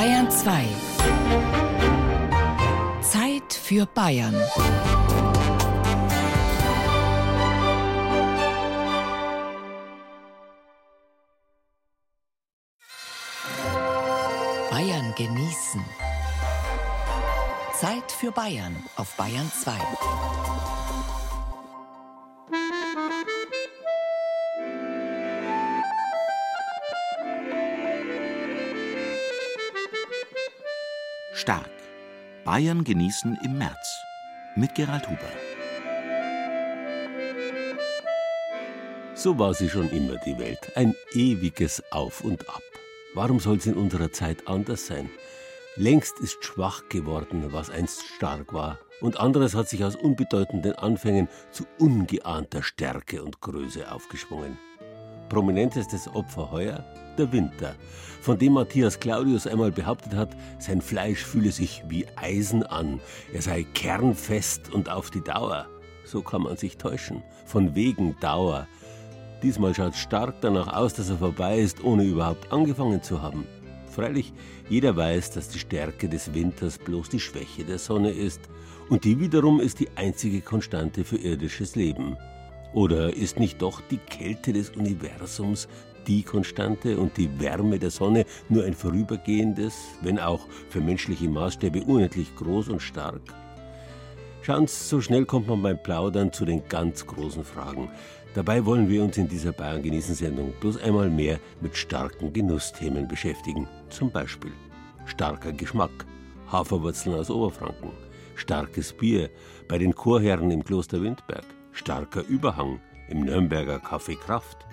Bayern 2. Zeit für Bayern. Bayern genießen. Zeit für Bayern auf Bayern 2. Stark. Bayern genießen im März. Mit Gerald Huber. So war sie schon immer die Welt. Ein ewiges Auf und Ab. Warum soll es in unserer Zeit anders sein? Längst ist schwach geworden, was einst stark war, und anderes hat sich aus unbedeutenden Anfängen zu ungeahnter Stärke und Größe aufgeschwungen. Prominentestes Opfer heuer der Winter, von dem Matthias Claudius einmal behauptet hat, sein Fleisch fühle sich wie Eisen an, er sei kernfest und auf die Dauer. So kann man sich täuschen, von wegen Dauer. Diesmal schaut stark danach aus, dass er vorbei ist, ohne überhaupt angefangen zu haben. Freilich, jeder weiß, dass die Stärke des Winters bloß die Schwäche der Sonne ist, und die wiederum ist die einzige Konstante für irdisches Leben. Oder ist nicht doch die Kälte des Universums die Konstante und die Wärme der Sonne nur ein vorübergehendes, wenn auch für menschliche Maßstäbe unendlich groß und stark? Schauen Sie, so schnell kommt man beim Plaudern zu den ganz großen Fragen. Dabei wollen wir uns in dieser Bayern genießen Sendung bloß einmal mehr mit starken Genussthemen beschäftigen. Zum Beispiel starker Geschmack, Haferwurzeln aus Oberfranken, starkes Bier bei den Chorherren im Kloster Windberg, starker Überhang im Nürnberger Café Kraft,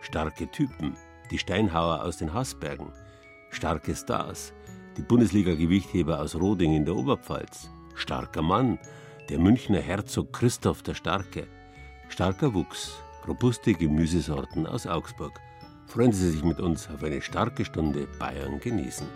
starke Typen, die Steinhauer aus den Haßbergen, starke Stars, die Bundesliga-Gewichtheber aus Roding in der Oberpfalz, starker Mann, der Münchner Herzog Christoph der Starke, starker Wuchs, robuste Gemüsesorten aus Augsburg. Freuen Sie sich mit uns auf eine starke Stunde Bayern genießen.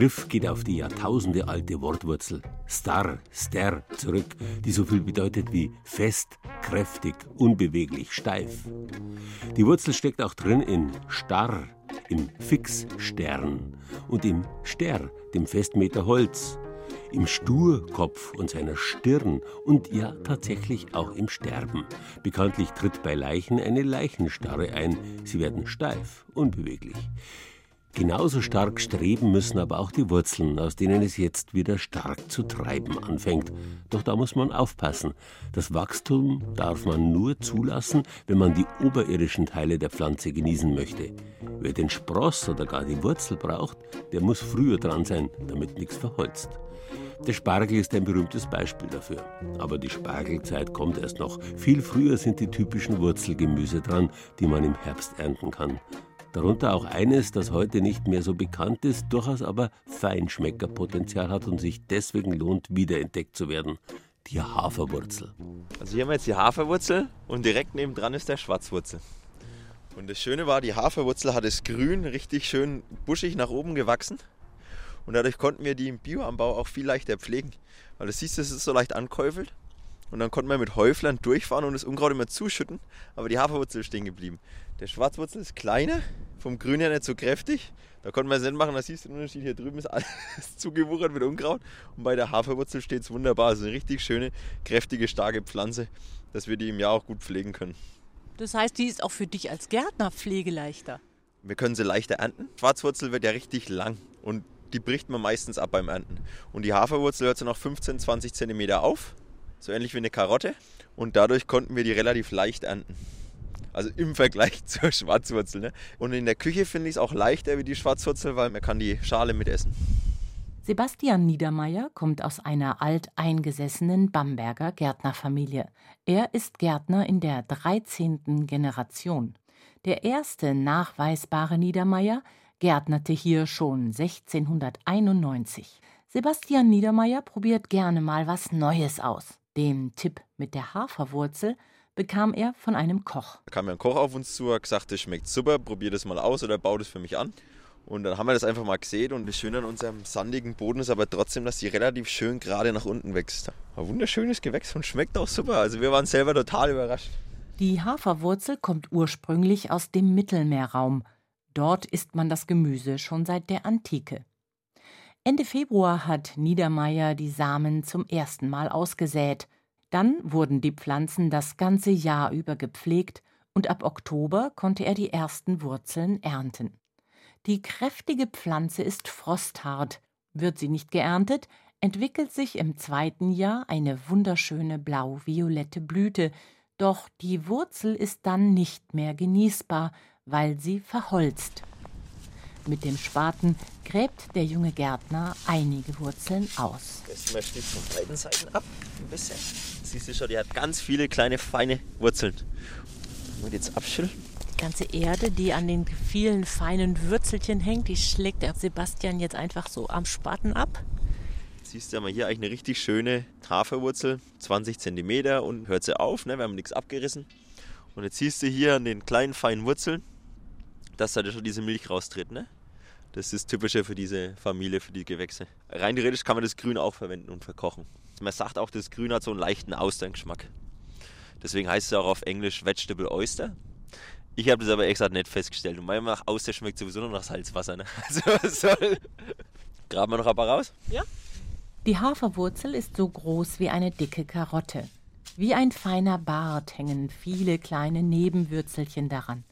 Begriff geht auf die Jahrtausende alte Wortwurzel star, ster zurück, die so viel bedeutet wie fest, kräftig, unbeweglich, steif. Die Wurzel steckt auch drin in starr, im Fixstern und im Ster, dem Festmeter Holz, im Sturkopf und seiner Stirn und ja tatsächlich auch im Sterben. Bekanntlich tritt bei Leichen eine Leichenstarre ein. Sie werden steif, unbeweglich. Genauso stark streben müssen aber auch die Wurzeln, aus denen es jetzt wieder stark zu treiben anfängt. Doch da muss man aufpassen. Das Wachstum darf man nur zulassen, wenn man die oberirdischen Teile der Pflanze genießen möchte. Wer den Spross oder gar die Wurzel braucht, der muss früher dran sein, damit nichts verholzt. Der Spargel ist ein berühmtes Beispiel dafür. Aber die Spargelzeit kommt erst noch. Viel früher sind die typischen Wurzelgemüse dran, die man im Herbst ernten kann. Darunter auch eines, das heute nicht mehr so bekannt ist, durchaus aber Feinschmeckerpotenzial hat und sich deswegen lohnt, wiederentdeckt zu werden. Die Haferwurzel. Also hier haben wir jetzt die Haferwurzel und direkt nebendran ist der Schwarzwurzel. Und das Schöne war, die Haferwurzel hat es grün, richtig schön buschig nach oben gewachsen. Und dadurch konnten wir die im Bioanbau auch viel leichter pflegen. Weil du siehst, es ist so leicht ankäufelt. Und dann konnte man mit Häuflern durchfahren und das Unkraut immer zuschütten. Aber die Haferwurzel ist stehen geblieben. Der Schwarzwurzel ist kleiner, vom Grün her nicht so kräftig. Da konnte man es nicht machen. Da siehst du den Unterschied. Hier drüben ist alles zugewuchert mit Unkraut. Und bei der Haferwurzel steht es wunderbar. Also eine richtig schöne, kräftige, starke Pflanze, dass wir die im Jahr auch gut pflegen können. Das heißt, die ist auch für dich als Gärtner pflegeleichter. Wir können sie leichter ernten. Schwarzwurzel wird ja richtig lang und die bricht man meistens ab beim Ernten. Und die Haferwurzel hört so nach 15, 20 cm auf, so ähnlich wie eine Karotte. Und dadurch konnten wir die relativ leicht ernten. Also im Vergleich zur Schwarzwurzel. Ne? Und in der Küche finde ich es auch leichter wie die Schwarzwurzel, weil man kann die Schale mitessen. Sebastian Niedermeyer kommt aus einer alteingesessenen Bamberger Gärtnerfamilie. Er ist Gärtner in der 13. Generation. Der erste nachweisbare Niedermeyer gärtnerte hier schon 1691. Sebastian Niedermeyer probiert gerne mal was Neues aus. Den Tipp mit der Haferwurzel bekam er von einem Koch. Da kam ja ein Koch auf uns zu, hat gesagt, das schmeckt super, probier das mal aus oder bau das für mich an. Und dann haben wir das einfach mal gesehen und das Schöne an unserem sandigen Boden ist aber trotzdem, dass die relativ schön gerade nach unten wächst. Ein wunderschönes Gewächs und schmeckt auch super. Also wir waren selber total überrascht. Die Haferwurzel kommt ursprünglich aus dem Mittelmeerraum. Dort isst man das Gemüse schon seit der Antike. Ende Februar hat Niedermeyer die Samen zum ersten Mal ausgesät. Dann wurden die Pflanzen das ganze Jahr über gepflegt und ab Oktober konnte er die ersten Wurzeln ernten. Die kräftige Pflanze ist frosthart. Wird sie nicht geerntet, entwickelt sich im zweiten Jahr eine wunderschöne blau-violette Blüte, doch die Wurzel ist dann nicht mehr genießbar, weil sie verholzt. Mit dem Spaten gräbt der junge Gärtner einige Wurzeln aus. Das möchte ich von beiden Seiten ab, ein bisschen. Siehst du schon, die hat ganz viele kleine, feine Wurzeln. Und jetzt abschütteln ganze Erde, die an den vielen feinen Würzelchen hängt, die schlägt der Sebastian jetzt einfach so am Spaten ab. Siehst du mal hier eigentlich eine richtig schöne Haferwurzel, 20 cm und hört sie auf, ne? wir haben nichts abgerissen. Und jetzt siehst du hier an den kleinen feinen Wurzeln, dass da schon diese Milch raustritt. Ne? Das ist typischer für diese Familie, für die Gewächse. Rein theoretisch kann man das Grün auch verwenden und verkochen. Man sagt auch, das Grün hat so einen leichten Austerngeschmack. Deswegen heißt es auch auf Englisch Vegetable Oyster. Ich habe das aber extra nicht festgestellt. Und meiner Meinung nach aus, der schmeckt sowieso nur nach Salzwasser. Ne? Also was soll. Graben wir noch ein paar raus? Ja. Die Haferwurzel ist so groß wie eine dicke Karotte. Wie ein feiner Bart hängen viele kleine Nebenwürzelchen daran.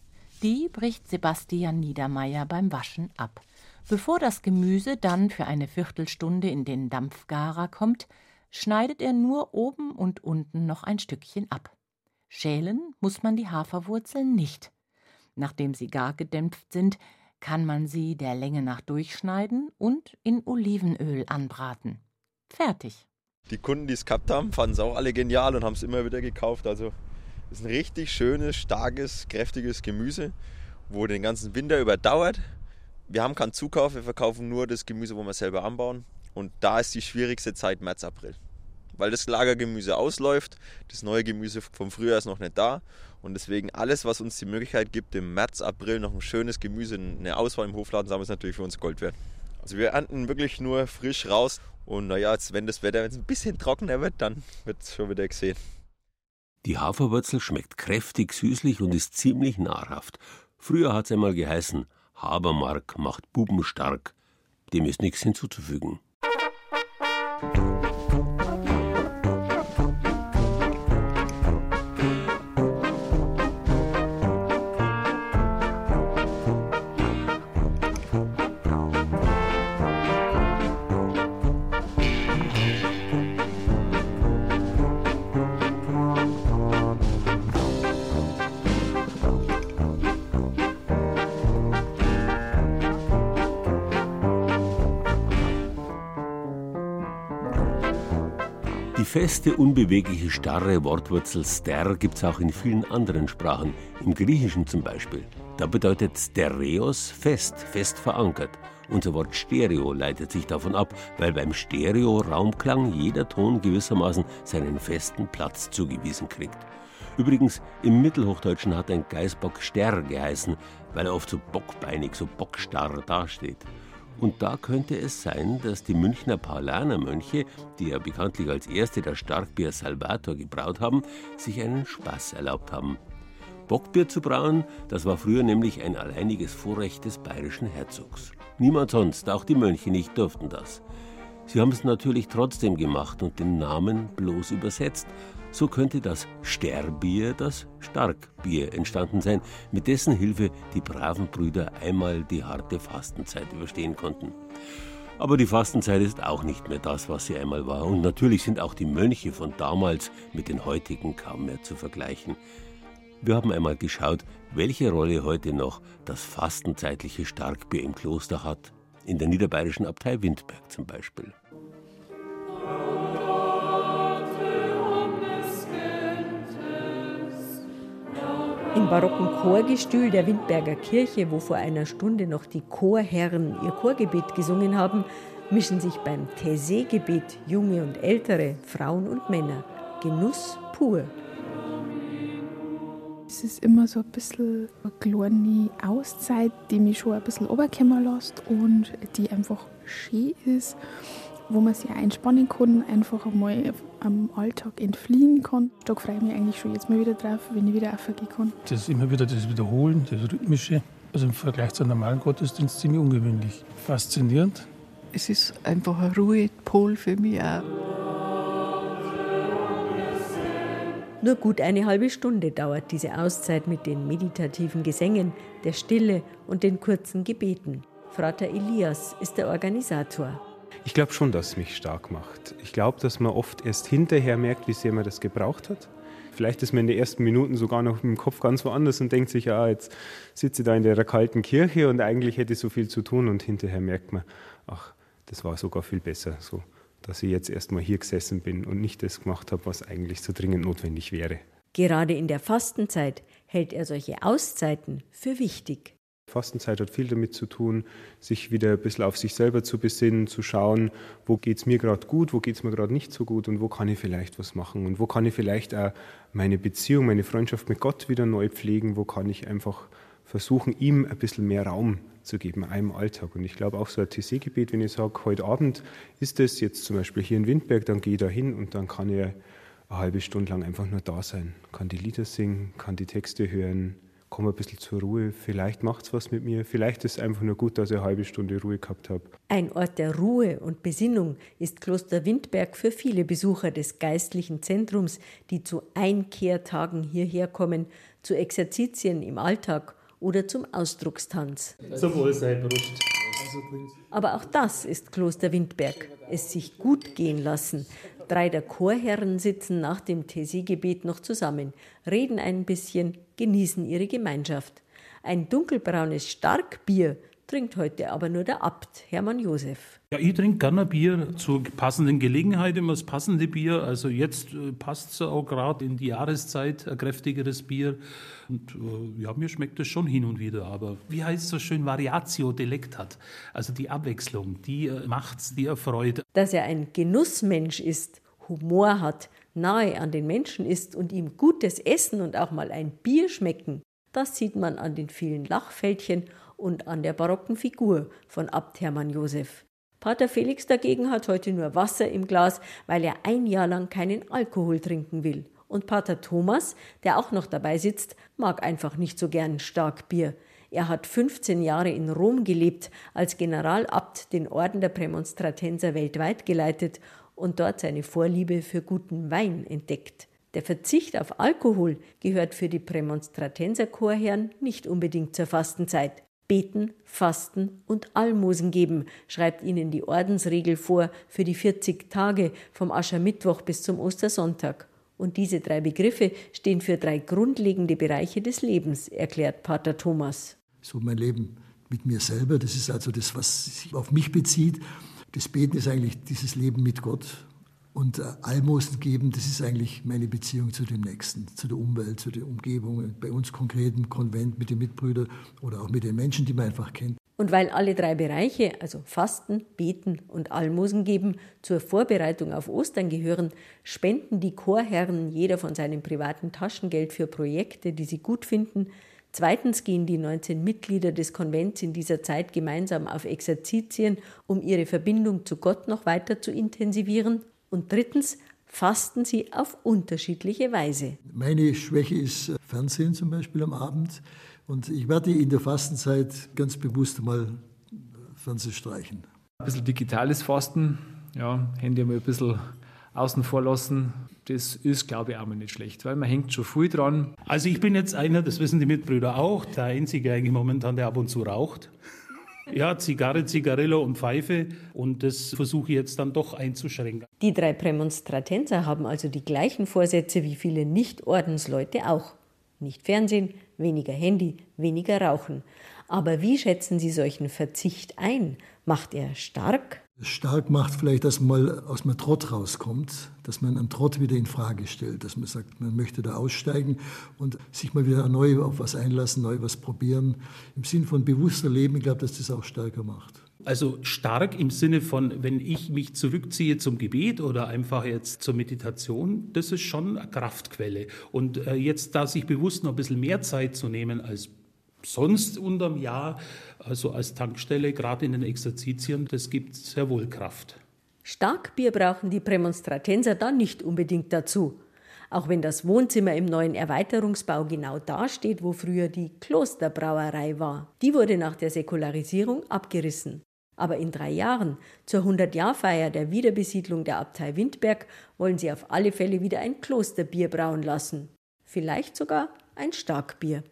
Die bricht Sebastian Niedermeyer beim Waschen ab. Bevor das Gemüse dann für eine Viertelstunde in den Dampfgarer kommt, schneidet er nur oben und unten noch ein Stückchen ab. Schälen muss man die Haferwurzeln nicht. Nachdem sie gar gedämpft sind, kann man sie der Länge nach durchschneiden und in Olivenöl anbraten. Fertig. Die Kunden, die es gehabt haben, fanden es auch alle genial und haben es immer wieder gekauft. Also ist ein richtig schönes, starkes, kräftiges Gemüse, wo den ganzen Winter überdauert. Wir haben keinen Zukauf, wir verkaufen nur das Gemüse, wo wir selber anbauen. Und da ist die schwierigste Zeit März, April weil das Lagergemüse ausläuft. Das neue Gemüse vom Frühjahr ist noch nicht da. Und deswegen alles, was uns die Möglichkeit gibt, im März, April noch ein schönes Gemüse, eine Auswahl im Hofladen zu haben, ist natürlich für uns Gold wert. Also wir ernten wirklich nur frisch raus. Und naja, jetzt, wenn das Wetter ein bisschen trockener wird, dann wird es schon wieder gesehen. Die Haferwurzel schmeckt kräftig süßlich und ist ziemlich nahrhaft. Früher hat es einmal geheißen, Habermark macht Buben stark. Dem ist nichts hinzuzufügen. Feste, unbewegliche, starre Wortwurzel ster gibt es auch in vielen anderen Sprachen, im Griechischen zum Beispiel. Da bedeutet stereos fest, fest verankert. Unser Wort Stereo leitet sich davon ab, weil beim Stereo-Raumklang jeder Ton gewissermaßen seinen festen Platz zugewiesen kriegt. Übrigens, im Mittelhochdeutschen hat ein Geißbock Ster geheißen, weil er oft so bockbeinig, so bockstarr dasteht. Und da könnte es sein, dass die Münchner Paulaner-Mönche, die ja bekanntlich als erste das Starkbier Salvator gebraut haben, sich einen Spaß erlaubt haben. Bockbier zu brauen, das war früher nämlich ein alleiniges Vorrecht des bayerischen Herzogs. Niemand sonst, auch die Mönche nicht, durften das. Sie haben es natürlich trotzdem gemacht und den Namen bloß übersetzt, so könnte das Sterbier das Starkbier entstanden sein, mit dessen Hilfe die braven Brüder einmal die harte Fastenzeit überstehen konnten. Aber die Fastenzeit ist auch nicht mehr das, was sie einmal war. Und natürlich sind auch die Mönche von damals mit den heutigen kaum mehr zu vergleichen. Wir haben einmal geschaut, welche Rolle heute noch das fastenzeitliche Starkbier im Kloster hat. In der niederbayerischen Abtei Windberg zum Beispiel. Im barocken Chorgestühl der Windberger Kirche, wo vor einer Stunde noch die Chorherren ihr Chorgebet gesungen haben, mischen sich beim Taizé-Gebet junge und ältere, Frauen und Männer. Genuss pur. Es ist immer so ein bisschen eine kleine Auszeit, die mich schon ein bisschen runterkommen lässt und die einfach schön ist, wo man sich entspannen kann, einfach einmal am Alltag entfliehen kann. Da freue ich mich eigentlich schon jetzt mal wieder drauf, wenn ich wieder aufgehen kann. Das ist immer wieder das Wiederholen, das Rhythmische, also im Vergleich zu einem normalen Gottesdienst ziemlich ungewöhnlich. Faszinierend. Es ist einfach ein Ruhepol für mich auch. Nur gut eine halbe Stunde dauert diese Auszeit mit den meditativen Gesängen, der Stille und den kurzen Gebeten. Frater Elias ist der Organisator. Ich glaube schon, dass es mich stark macht. Ich glaube, dass man oft erst hinterher merkt, wie sehr man das gebraucht hat. Vielleicht ist man in den ersten Minuten sogar noch im Kopf ganz woanders und denkt sich, ja, jetzt sitze ich da in der kalten Kirche und eigentlich hätte ich so viel zu tun und hinterher merkt man, ach, das war sogar viel besser so dass ich jetzt erstmal hier gesessen bin und nicht das gemacht habe, was eigentlich so dringend notwendig wäre. Gerade in der Fastenzeit hält er solche Auszeiten für wichtig. Fastenzeit hat viel damit zu tun, sich wieder ein bisschen auf sich selber zu besinnen, zu schauen, wo geht es mir gerade gut, wo geht es mir gerade nicht so gut und wo kann ich vielleicht was machen und wo kann ich vielleicht auch meine Beziehung, meine Freundschaft mit Gott wieder neu pflegen, wo kann ich einfach versuchen, ihm ein bisschen mehr Raum zu geben, einem Alltag. Und ich glaube auch so ein TC-Gebet, wenn ich sage, heute Abend ist es jetzt zum Beispiel hier in Windberg, dann gehe ich da hin und dann kann ich eine halbe Stunde lang einfach nur da sein, kann die Lieder singen, kann die Texte hören, komme ein bisschen zur Ruhe. Vielleicht macht es was mit mir. Vielleicht ist es einfach nur gut, dass ich eine halbe Stunde Ruhe gehabt habe. Ein Ort der Ruhe und Besinnung ist Kloster Windberg für viele Besucher des geistlichen Zentrums, die zu Einkehrtagen hierher kommen, zu Exerzitien im Alltag oder zum Ausdruckstanz. Zum Wohl sei Brust. Aber auch das ist Kloster Windberg. Es sich gut gehen lassen. Drei der Chorherren sitzen nach dem Thesiegebet noch zusammen, reden ein bisschen, genießen ihre Gemeinschaft. Ein dunkelbraunes Starkbier trinkt heute aber nur der Abt, Hermann Josef. Ja, ich trinke gerne Bier zur passenden Gelegenheit, immer das passende Bier. Also jetzt äh, passt es auch gerade in die Jahreszeit, ein kräftigeres Bier. Und äh, ja, mir schmeckt es schon hin und wieder. Aber wie heißt es so schön, Variatio Delectat. Also die Abwechslung, die äh, macht's, die erfreut. Dass er ein Genussmensch ist, Humor hat, nahe an den Menschen ist und ihm gutes Essen und auch mal ein Bier schmecken, das sieht man an den vielen Lachfältchen und an der barocken Figur von Abt Hermann Josef. Pater Felix dagegen hat heute nur Wasser im Glas, weil er ein Jahr lang keinen Alkohol trinken will. Und Pater Thomas, der auch noch dabei sitzt, mag einfach nicht so gern Starkbier. Er hat 15 Jahre in Rom gelebt, als Generalabt den Orden der Prämonstratenser weltweit geleitet und dort seine Vorliebe für guten Wein entdeckt. Der Verzicht auf Alkohol gehört für die Prämonstratenser Chorherren nicht unbedingt zur Fastenzeit. Beten, Fasten und Almosen geben, schreibt ihnen die Ordensregel vor für die 40 Tage vom Aschermittwoch bis zum Ostersonntag. Und diese drei Begriffe stehen für drei grundlegende Bereiche des Lebens, erklärt Pater Thomas. So mein Leben mit mir selber, das ist also das, was sich auf mich bezieht. Das Beten ist eigentlich dieses Leben mit Gott. Und äh, Almosen geben, das ist eigentlich meine Beziehung zu dem Nächsten, zu der Umwelt, zu der Umgebung, bei uns konkret im Konvent mit den Mitbrüdern oder auch mit den Menschen, die man einfach kennt. Und weil alle drei Bereiche, also Fasten, Beten und Almosen geben, zur Vorbereitung auf Ostern gehören, spenden die Chorherren jeder von seinem privaten Taschengeld für Projekte, die sie gut finden. Zweitens gehen die 19 Mitglieder des Konvents in dieser Zeit gemeinsam auf Exerzitien, um ihre Verbindung zu Gott noch weiter zu intensivieren. Und drittens fasten sie auf unterschiedliche Weise. Meine Schwäche ist äh, Fernsehen zum Beispiel am Abend. Und ich werde in der Fastenzeit ganz bewusst mal äh, Fernsehen streichen. Ein bisschen digitales Fasten, ja, Handy mal ein bisschen außen vor lassen. Das ist, glaube ich, auch mal nicht schlecht, weil man hängt schon viel dran. Also ich bin jetzt einer, das wissen die Mitbrüder auch, der Einzige eigentlich momentan, der ab und zu raucht. Ja, Zigarre, Zigarillo und Pfeife. Und das versuche ich jetzt dann doch einzuschränken. Die drei Prämonstratenser haben also die gleichen Vorsätze wie viele Nicht-Ordensleute auch. Nicht Fernsehen, weniger Handy, weniger Rauchen. Aber wie schätzen Sie solchen Verzicht ein? Macht er stark? Stark macht vielleicht, dass man mal aus dem Trott rauskommt, dass man einen Trott wieder in Frage stellt, dass man sagt, man möchte da aussteigen und sich mal wieder neu auf was einlassen, neu was probieren. Im Sinn von bewusster Leben, ich glaube, dass das auch stärker macht. Also stark im Sinne von, wenn ich mich zurückziehe zum Gebet oder einfach jetzt zur Meditation, das ist schon eine Kraftquelle. Und äh, jetzt da sich bewusst noch ein bisschen mehr Zeit zu nehmen als sonst unterm Jahr, also als Tankstelle, gerade in den Exerzitien, das gibt sehr wohl Kraft. Starkbier brauchen die Prämonstratenser dann nicht unbedingt dazu. Auch wenn das Wohnzimmer im neuen Erweiterungsbau genau da steht, wo früher die Klosterbrauerei war. Die wurde nach der Säkularisierung abgerissen. Aber in drei Jahren, zur 100-Jahr-Feier der Wiederbesiedlung der Abtei Windberg, wollen sie auf alle Fälle wieder ein Klosterbier brauen lassen. Vielleicht sogar ein Starkbier.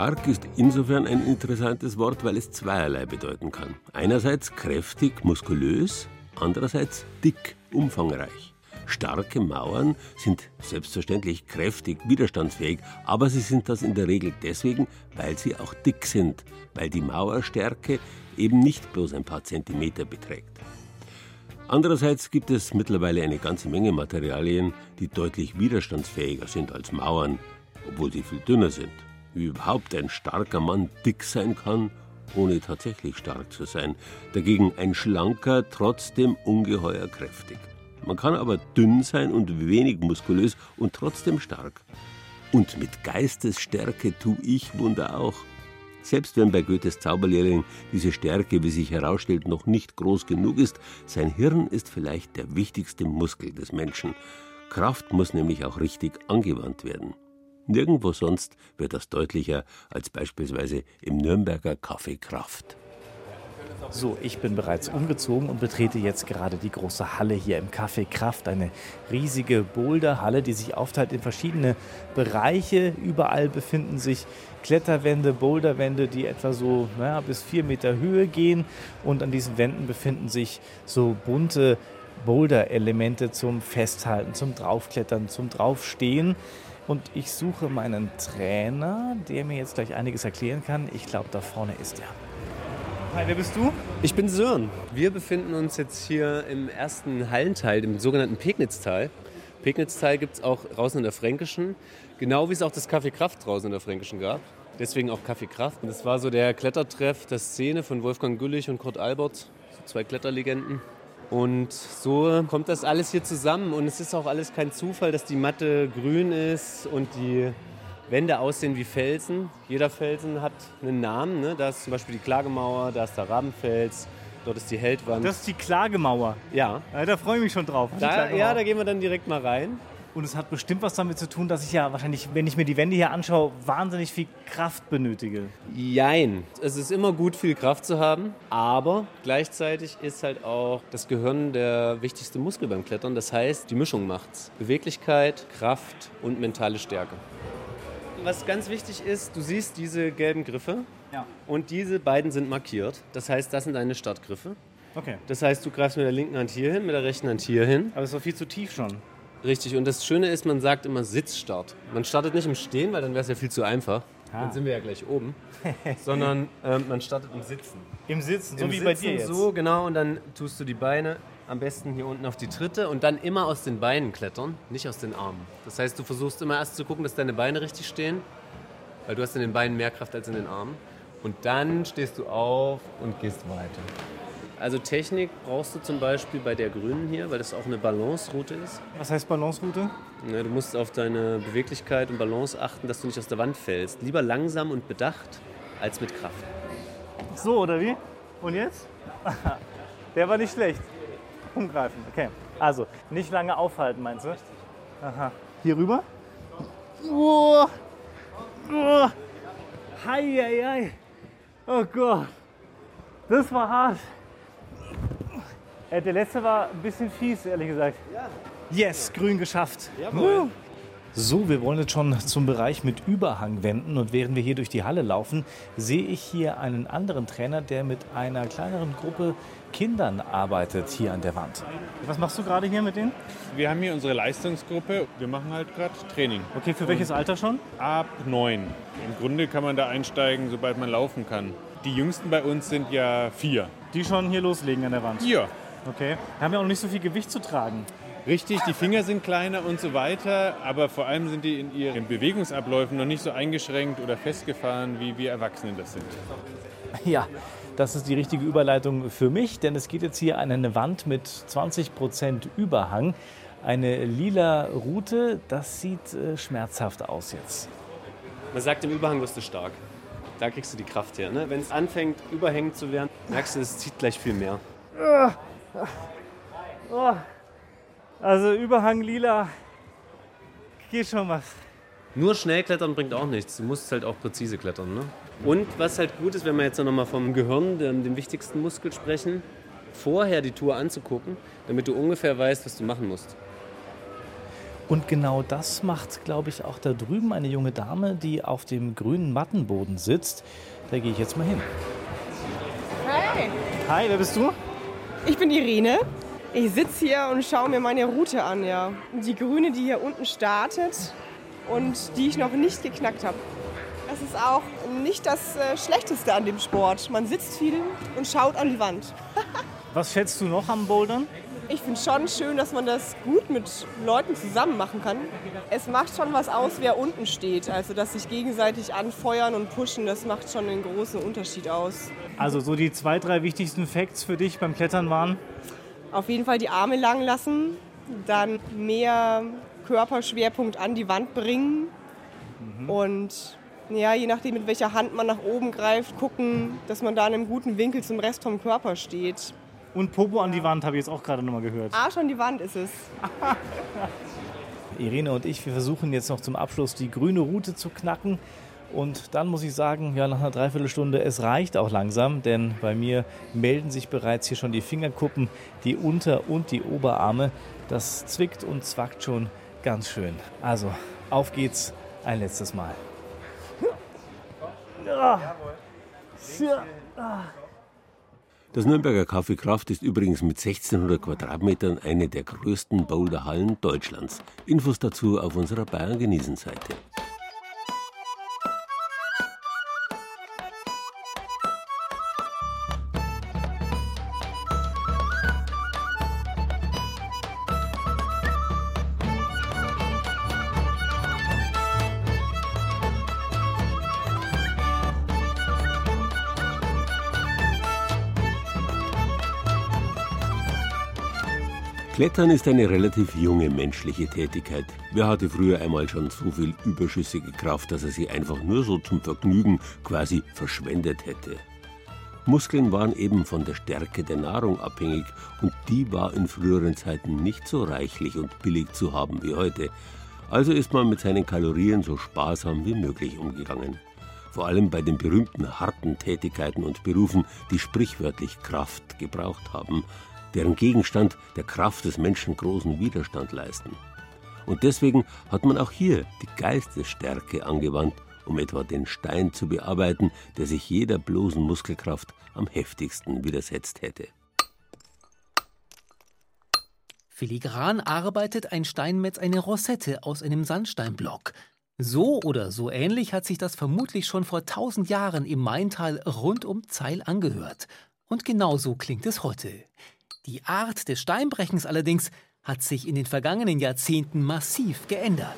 Stark ist insofern ein interessantes Wort, weil es zweierlei bedeuten kann. Einerseits kräftig, muskulös, andererseits dick, umfangreich. Starke Mauern sind selbstverständlich kräftig, widerstandsfähig, aber sie sind das in der Regel deswegen, weil sie auch dick sind, weil die Mauerstärke eben nicht bloß ein paar Zentimeter beträgt. Andererseits gibt es mittlerweile eine ganze Menge Materialien, die deutlich widerstandsfähiger sind als Mauern, obwohl sie viel dünner sind wie überhaupt ein starker Mann dick sein kann, ohne tatsächlich stark zu sein. Dagegen ein schlanker, trotzdem ungeheuer kräftig. Man kann aber dünn sein und wenig muskulös und trotzdem stark. Und mit Geistesstärke tu ich Wunder auch. Selbst wenn bei Goethes Zauberlehrling diese Stärke, wie sich herausstellt, noch nicht groß genug ist, sein Hirn ist vielleicht der wichtigste Muskel des Menschen. Kraft muss nämlich auch richtig angewandt werden. Nirgendwo sonst wird das deutlicher als beispielsweise im Nürnberger Café Kraft. So, ich bin bereits umgezogen und betrete jetzt gerade die große Halle hier im Café Kraft. Eine riesige Boulderhalle, die sich aufteilt in verschiedene Bereiche. Überall befinden sich Kletterwände, Boulderwände, die etwa so naja, bis vier Meter Höhe gehen. Und an diesen Wänden befinden sich so bunte Boulder-Elemente zum Festhalten, zum Draufklettern, zum Draufstehen. Und ich suche meinen Trainer, der mir jetzt gleich einiges erklären kann. Ich glaube, da vorne ist er. Hi, wer bist du? Ich bin Sören. Wir befinden uns jetzt hier im ersten Hallenteil, im sogenannten Pegnitztal. Pegnitztal gibt es auch draußen in der Fränkischen, genau wie es auch das Café Kraft draußen in der Fränkischen gab. Deswegen auch Café Kraft. Das war so der Klettertreff der Szene von Wolfgang Güllich und Kurt Albert, so zwei Kletterlegenden. Und so kommt das alles hier zusammen. Und es ist auch alles kein Zufall, dass die Matte grün ist und die Wände aussehen wie Felsen. Jeder Felsen hat einen Namen. Ne? Da ist zum Beispiel die Klagemauer, da ist der Rabenfels, dort ist die Heldwand. Das ist die Klagemauer. Ja. ja da freue ich mich schon drauf. Da, ja, da gehen wir dann direkt mal rein. Und es hat bestimmt was damit zu tun, dass ich ja wahrscheinlich, wenn ich mir die Wände hier anschaue, wahnsinnig viel Kraft benötige. Jein. Es ist immer gut, viel Kraft zu haben, aber gleichzeitig ist halt auch das Gehirn der wichtigste Muskel beim Klettern. Das heißt, die Mischung macht's. Beweglichkeit, Kraft und mentale Stärke. Was ganz wichtig ist, du siehst diese gelben Griffe. Ja. Und diese beiden sind markiert. Das heißt, das sind deine Startgriffe. Okay. Das heißt, du greifst mit der linken Hand hier hin, mit der rechten Hand hier hin. Aber es war viel zu tief schon. Richtig, und das Schöne ist, man sagt immer Sitzstart. Man startet nicht im Stehen, weil dann wäre es ja viel zu einfach. Ah. Dann sind wir ja gleich oben. Sondern ähm, man startet im Sitzen. Im Sitzen, so Im wie Sitzen, bei dir jetzt. So, genau, und dann tust du die Beine am besten hier unten auf die Tritte und dann immer aus den Beinen klettern, nicht aus den Armen. Das heißt, du versuchst immer erst zu gucken, dass deine Beine richtig stehen, weil du hast in den Beinen mehr Kraft als in den Armen. Und dann stehst du auf und gehst weiter. Also Technik brauchst du zum Beispiel bei der grünen hier, weil das auch eine Balance-Route ist. Was heißt Balance-Route? Ja, du musst auf deine Beweglichkeit und Balance achten, dass du nicht aus der Wand fällst. Lieber langsam und bedacht als mit Kraft. So, oder wie? Und jetzt? Der war nicht schlecht. Umgreifen, okay. Also, nicht lange aufhalten, meinst du? Aha. Hier rüber? Oh. Oh. Hei, hei, hei. Oh Gott. Das war hart. Äh, der letzte war ein bisschen fies, ehrlich gesagt. Yes, grün geschafft. Jawohl. So, wir wollen jetzt schon zum Bereich mit Überhang wenden und während wir hier durch die Halle laufen, sehe ich hier einen anderen Trainer, der mit einer kleineren Gruppe Kindern arbeitet hier an der Wand. Was machst du gerade hier mit denen? Wir haben hier unsere Leistungsgruppe. Wir machen halt gerade Training. Okay, für welches Alter schon? Ab neun. Im Grunde kann man da einsteigen, sobald man laufen kann. Die jüngsten bei uns sind ja vier. Die schon hier loslegen an der Wand? Ja. Okay. Haben ja auch nicht so viel Gewicht zu tragen. Richtig, die Finger sind kleiner und so weiter, aber vor allem sind die in ihren Bewegungsabläufen noch nicht so eingeschränkt oder festgefahren, wie wir Erwachsenen das sind. Ja, das ist die richtige Überleitung für mich, denn es geht jetzt hier an eine Wand mit 20% Überhang. Eine lila Route, das sieht äh, schmerzhaft aus jetzt. Man sagt, im Überhang wirst du stark. Da kriegst du die Kraft her. Ne? Wenn es anfängt, überhängend zu werden, merkst du, es zieht gleich viel mehr. Oh. Also Überhang lila geht schon was. Nur schnell klettern bringt auch nichts. Du musst halt auch präzise klettern. Ne? Und was halt gut ist, wenn wir jetzt noch mal vom Gehirn, dem, dem wichtigsten Muskel sprechen, vorher die Tour anzugucken, damit du ungefähr weißt, was du machen musst. Und genau das macht, glaube ich, auch da drüben eine junge Dame, die auf dem grünen Mattenboden sitzt. Da gehe ich jetzt mal hin. Hey, Hi, wer bist du? Ich bin Irene. Ich sitze hier und schaue mir meine Route an, ja. Die grüne, die hier unten startet und die ich noch nicht geknackt habe. Das ist auch nicht das äh, Schlechteste an dem Sport. Man sitzt viel und schaut an die Wand. Was schätzt du noch am Bouldern? Ich finde schon schön, dass man das gut mit Leuten zusammen machen kann. Es macht schon was aus, wer unten steht. Also, dass sich gegenseitig anfeuern und pushen, das macht schon einen großen Unterschied aus. Also so die zwei, drei wichtigsten Facts für dich beim Klettern waren? Auf jeden Fall die Arme lang lassen, dann mehr Körperschwerpunkt an die Wand bringen und ja, je nachdem, mit welcher Hand man nach oben greift, gucken, dass man da in einem guten Winkel zum Rest vom Körper steht. Und Popo an die Wand habe ich jetzt auch gerade nochmal gehört. Arsch an die Wand ist es. Irene und ich, wir versuchen jetzt noch zum Abschluss die grüne Route zu knacken. Und dann muss ich sagen, ja, nach einer Dreiviertelstunde, es reicht auch langsam, denn bei mir melden sich bereits hier schon die Fingerkuppen, die Unter- und die Oberarme. Das zwickt und zwackt schon ganz schön. Also, auf geht's ein letztes Mal. Das Nürnberger Café Kraft ist übrigens mit 1600 Quadratmetern eine der größten Boulderhallen Deutschlands. Infos dazu auf unserer Bayern Klettern ist eine relativ junge menschliche Tätigkeit. Wer hatte früher einmal schon so viel überschüssige Kraft, dass er sie einfach nur so zum Vergnügen quasi verschwendet hätte? Muskeln waren eben von der Stärke der Nahrung abhängig und die war in früheren Zeiten nicht so reichlich und billig zu haben wie heute. Also ist man mit seinen Kalorien so sparsam wie möglich umgegangen. Vor allem bei den berühmten harten Tätigkeiten und Berufen, die sprichwörtlich Kraft gebraucht haben, deren Gegenstand der Kraft des Menschen großen Widerstand leisten. Und deswegen hat man auch hier die Geistesstärke angewandt, um etwa den Stein zu bearbeiten, der sich jeder bloßen Muskelkraft am heftigsten widersetzt hätte. Filigran arbeitet ein Steinmetz eine Rosette aus einem Sandsteinblock. So oder so ähnlich hat sich das vermutlich schon vor tausend Jahren im Maintal rund um Zeil angehört. Und genau so klingt es heute. Die Art des Steinbrechens allerdings hat sich in den vergangenen Jahrzehnten massiv geändert.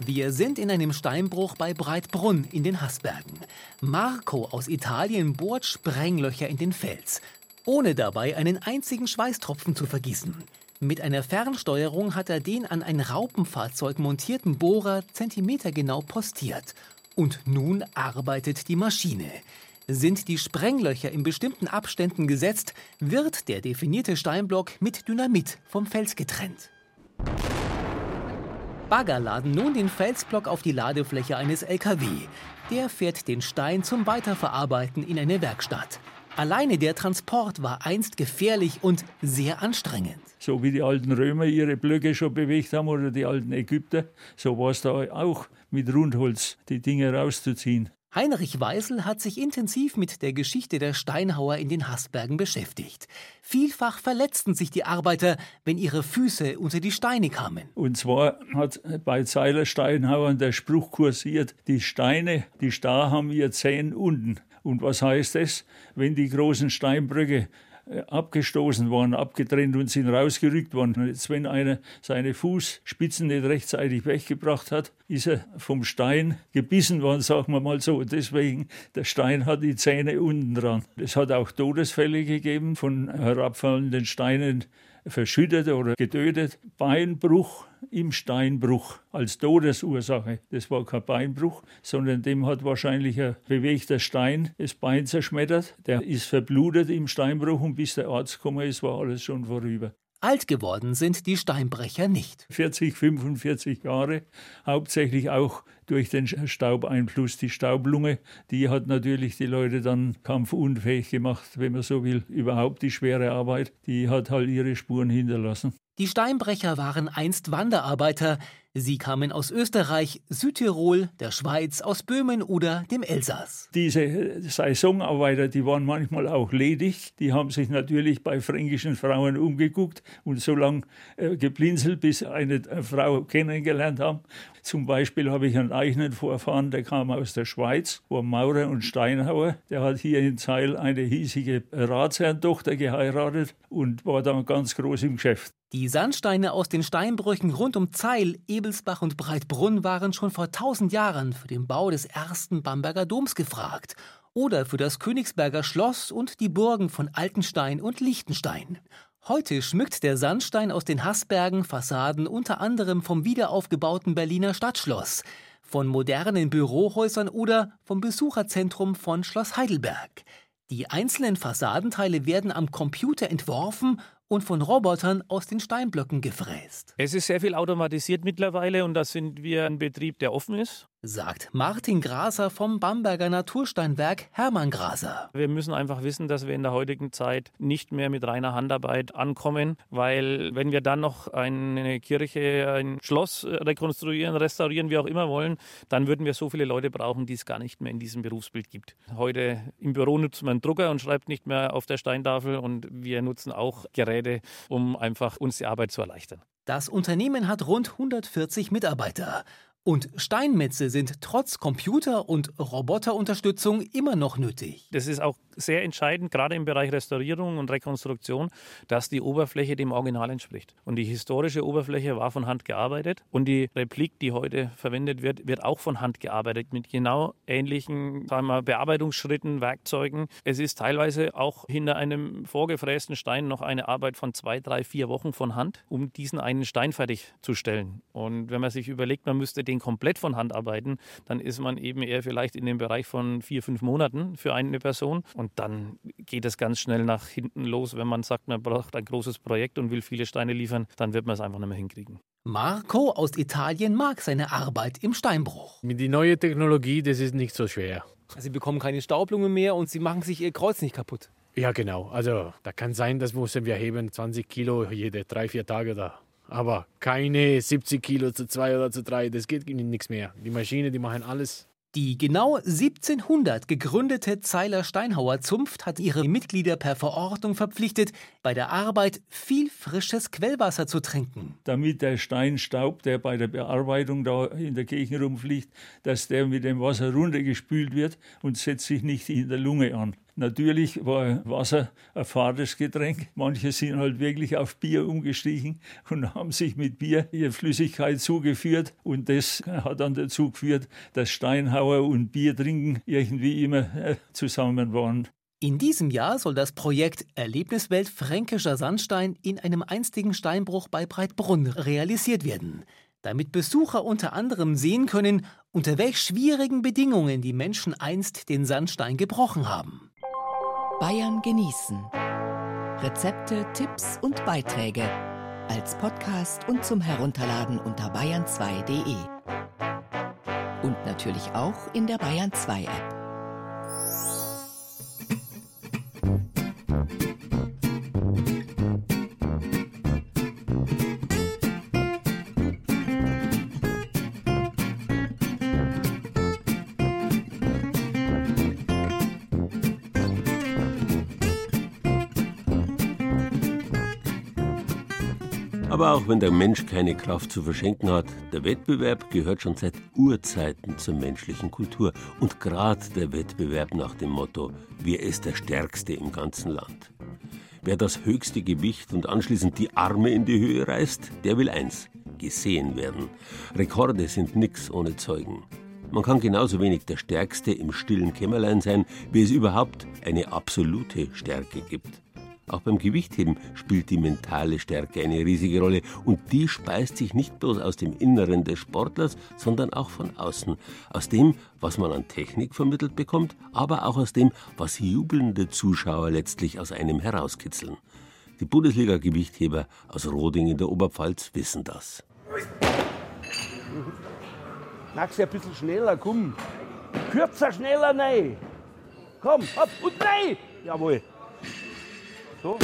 Wir sind in einem Steinbruch bei Breitbrunn in den Haßbergen. Marco aus Italien bohrt Sprenglöcher in den Fels, ohne dabei einen einzigen Schweißtropfen zu vergießen. Mit einer Fernsteuerung hat er den an ein Raupenfahrzeug montierten Bohrer zentimetergenau postiert. Und nun arbeitet die Maschine. Sind die Sprenglöcher in bestimmten Abständen gesetzt, wird der definierte Steinblock mit Dynamit vom Fels getrennt. Bagger laden nun den Felsblock auf die Ladefläche eines LKW. Der fährt den Stein zum Weiterverarbeiten in eine Werkstatt. Alleine der Transport war einst gefährlich und sehr anstrengend. So wie die alten Römer ihre Blöcke schon bewegt haben oder die alten Ägypter, so war es da auch mit Rundholz, die Dinge rauszuziehen. Heinrich Weisel hat sich intensiv mit der Geschichte der Steinhauer in den Haßbergen beschäftigt. Vielfach verletzten sich die Arbeiter, wenn ihre Füße unter die Steine kamen. Und zwar hat bei Zeiler Steinhauern der Spruch kursiert, die Steine, die Star haben ihr Zehen unten. Und was heißt das? Wenn die großen Steinbrüche abgestoßen worden, abgetrennt und sind rausgerückt worden. Und jetzt, wenn einer seine Fußspitzen nicht rechtzeitig weggebracht hat, ist er vom Stein gebissen worden, sagen wir mal so. Deswegen, der Stein hat die Zähne unten dran. Es hat auch Todesfälle gegeben von herabfallenden Steinen verschüttet oder getötet. Beinbruch im Steinbruch als Todesursache. Das war kein Beinbruch, sondern dem hat wahrscheinlich ein bewegter Stein das Bein zerschmettert. Der ist verblutet im Steinbruch und bis der Arzt gekommen ist, war alles schon vorüber. Alt geworden sind die Steinbrecher nicht. 40, 45 Jahre, hauptsächlich auch durch den Staubeinfluss. Die Staublunge, die hat natürlich die Leute dann kampfunfähig gemacht, wenn man so will. Überhaupt die schwere Arbeit, die hat halt ihre Spuren hinterlassen. Die Steinbrecher waren einst Wanderarbeiter. Sie kamen aus Österreich, Südtirol, der Schweiz, aus Böhmen oder dem Elsass. Diese Saisonarbeiter, die waren manchmal auch ledig. Die haben sich natürlich bei fränkischen Frauen umgeguckt und so lange äh, geblinzelt, bis eine Frau kennengelernt haben. Zum Beispiel habe ich einen eigenen Vorfahren, der kam aus der Schweiz, war Maurer und Steinhauer. Der hat hier in Zeil eine hiesige Ratsherrntochter geheiratet und war dann ganz groß im Geschäft. Die Sandsteine aus den Steinbrüchen rund um Zeil, Ebelsbach und Breitbrunn waren schon vor tausend Jahren für den Bau des ersten Bamberger Doms gefragt oder für das Königsberger Schloss und die Burgen von Altenstein und Liechtenstein. Heute schmückt der Sandstein aus den Haßbergen Fassaden unter anderem vom wiederaufgebauten Berliner Stadtschloss, von modernen Bürohäusern oder vom Besucherzentrum von Schloss Heidelberg. Die einzelnen Fassadenteile werden am Computer entworfen und von Robotern aus den Steinblöcken gefräst. Es ist sehr viel automatisiert mittlerweile und da sind wir ein Betrieb, der offen ist sagt Martin Graser vom Bamberger Natursteinwerk Hermann Graser. Wir müssen einfach wissen, dass wir in der heutigen Zeit nicht mehr mit reiner Handarbeit ankommen, weil wenn wir dann noch eine Kirche, ein Schloss rekonstruieren, restaurieren, wie auch immer wollen, dann würden wir so viele Leute brauchen, die es gar nicht mehr in diesem Berufsbild gibt. Heute im Büro nutzt man einen Drucker und schreibt nicht mehr auf der Steintafel und wir nutzen auch Geräte, um einfach uns die Arbeit zu erleichtern. Das Unternehmen hat rund 140 Mitarbeiter. Und Steinmetze sind trotz Computer- und Roboterunterstützung immer noch nötig. Das ist auch sehr entscheidend, gerade im Bereich Restaurierung und Rekonstruktion, dass die Oberfläche dem Original entspricht. Und die historische Oberfläche war von Hand gearbeitet und die Replik, die heute verwendet wird, wird auch von Hand gearbeitet mit genau ähnlichen sagen wir, Bearbeitungsschritten, Werkzeugen. Es ist teilweise auch hinter einem vorgefrästen Stein noch eine Arbeit von zwei, drei, vier Wochen von Hand, um diesen einen Stein fertigzustellen. Und wenn man sich überlegt, man müsste den komplett von Hand arbeiten, dann ist man eben eher vielleicht in dem Bereich von vier, fünf Monaten für eine Person. Und dann geht es ganz schnell nach hinten los. Wenn man sagt, man braucht ein großes Projekt und will viele Steine liefern, dann wird man es einfach nicht mehr hinkriegen. Marco aus Italien mag seine Arbeit im Steinbruch. Mit die neue Technologie, das ist nicht so schwer. Sie bekommen keine Staublungen mehr und Sie machen sich Ihr Kreuz nicht kaputt. Ja, genau. Also da kann sein, dass müssen wir heben 20 Kilo jede drei, vier Tage da. Aber keine 70 Kilo zu zwei oder zu drei, das geht ihnen nichts mehr. Die Maschine, die machen alles. Die genau 1700 gegründete Zeiler Steinhauer Zunft hat ihre Mitglieder per Verordnung verpflichtet, bei der Arbeit viel frisches Quellwasser zu trinken. Damit der Steinstaub, der bei der Bearbeitung da in der Gegend rumfliegt, dass der mit dem Wasser runtergespült wird und setzt sich nicht in der Lunge an. Natürlich war Wasser ein fades Getränk. Manche sind halt wirklich auf Bier umgestiegen und haben sich mit Bier ihre Flüssigkeit zugeführt. Und das hat dann dazu geführt, dass Steinhauer und Biertrinken irgendwie immer äh, zusammen waren. In diesem Jahr soll das Projekt Erlebniswelt Fränkischer Sandstein in einem einstigen Steinbruch bei Breitbrunn realisiert werden, damit Besucher unter anderem sehen können, unter welch schwierigen Bedingungen die Menschen einst den Sandstein gebrochen haben. Bayern genießen. Rezepte, Tipps und Beiträge als Podcast und zum Herunterladen unter bayern2.de. Und natürlich auch in der Bayern 2 App. Aber auch wenn der Mensch keine Kraft zu verschenken hat, der Wettbewerb gehört schon seit Urzeiten zur menschlichen Kultur. Und gerade der Wettbewerb nach dem Motto, wer ist der Stärkste im ganzen Land? Wer das höchste Gewicht und anschließend die Arme in die Höhe reißt, der will eins, gesehen werden. Rekorde sind nix ohne Zeugen. Man kann genauso wenig der Stärkste im stillen Kämmerlein sein, wie es überhaupt eine absolute Stärke gibt. Auch beim Gewichtheben spielt die mentale Stärke eine riesige Rolle und die speist sich nicht bloß aus dem Inneren des Sportlers, sondern auch von außen, aus dem, was man an Technik vermittelt bekommt, aber auch aus dem, was jubelnde Zuschauer letztlich aus einem herauskitzeln. Die Bundesliga-Gewichtheber aus Roding in der Oberpfalz wissen das. Magst du ein bisschen schneller, komm. Kürzer, schneller, nein. Komm, hopp und nein. Jawohl. So.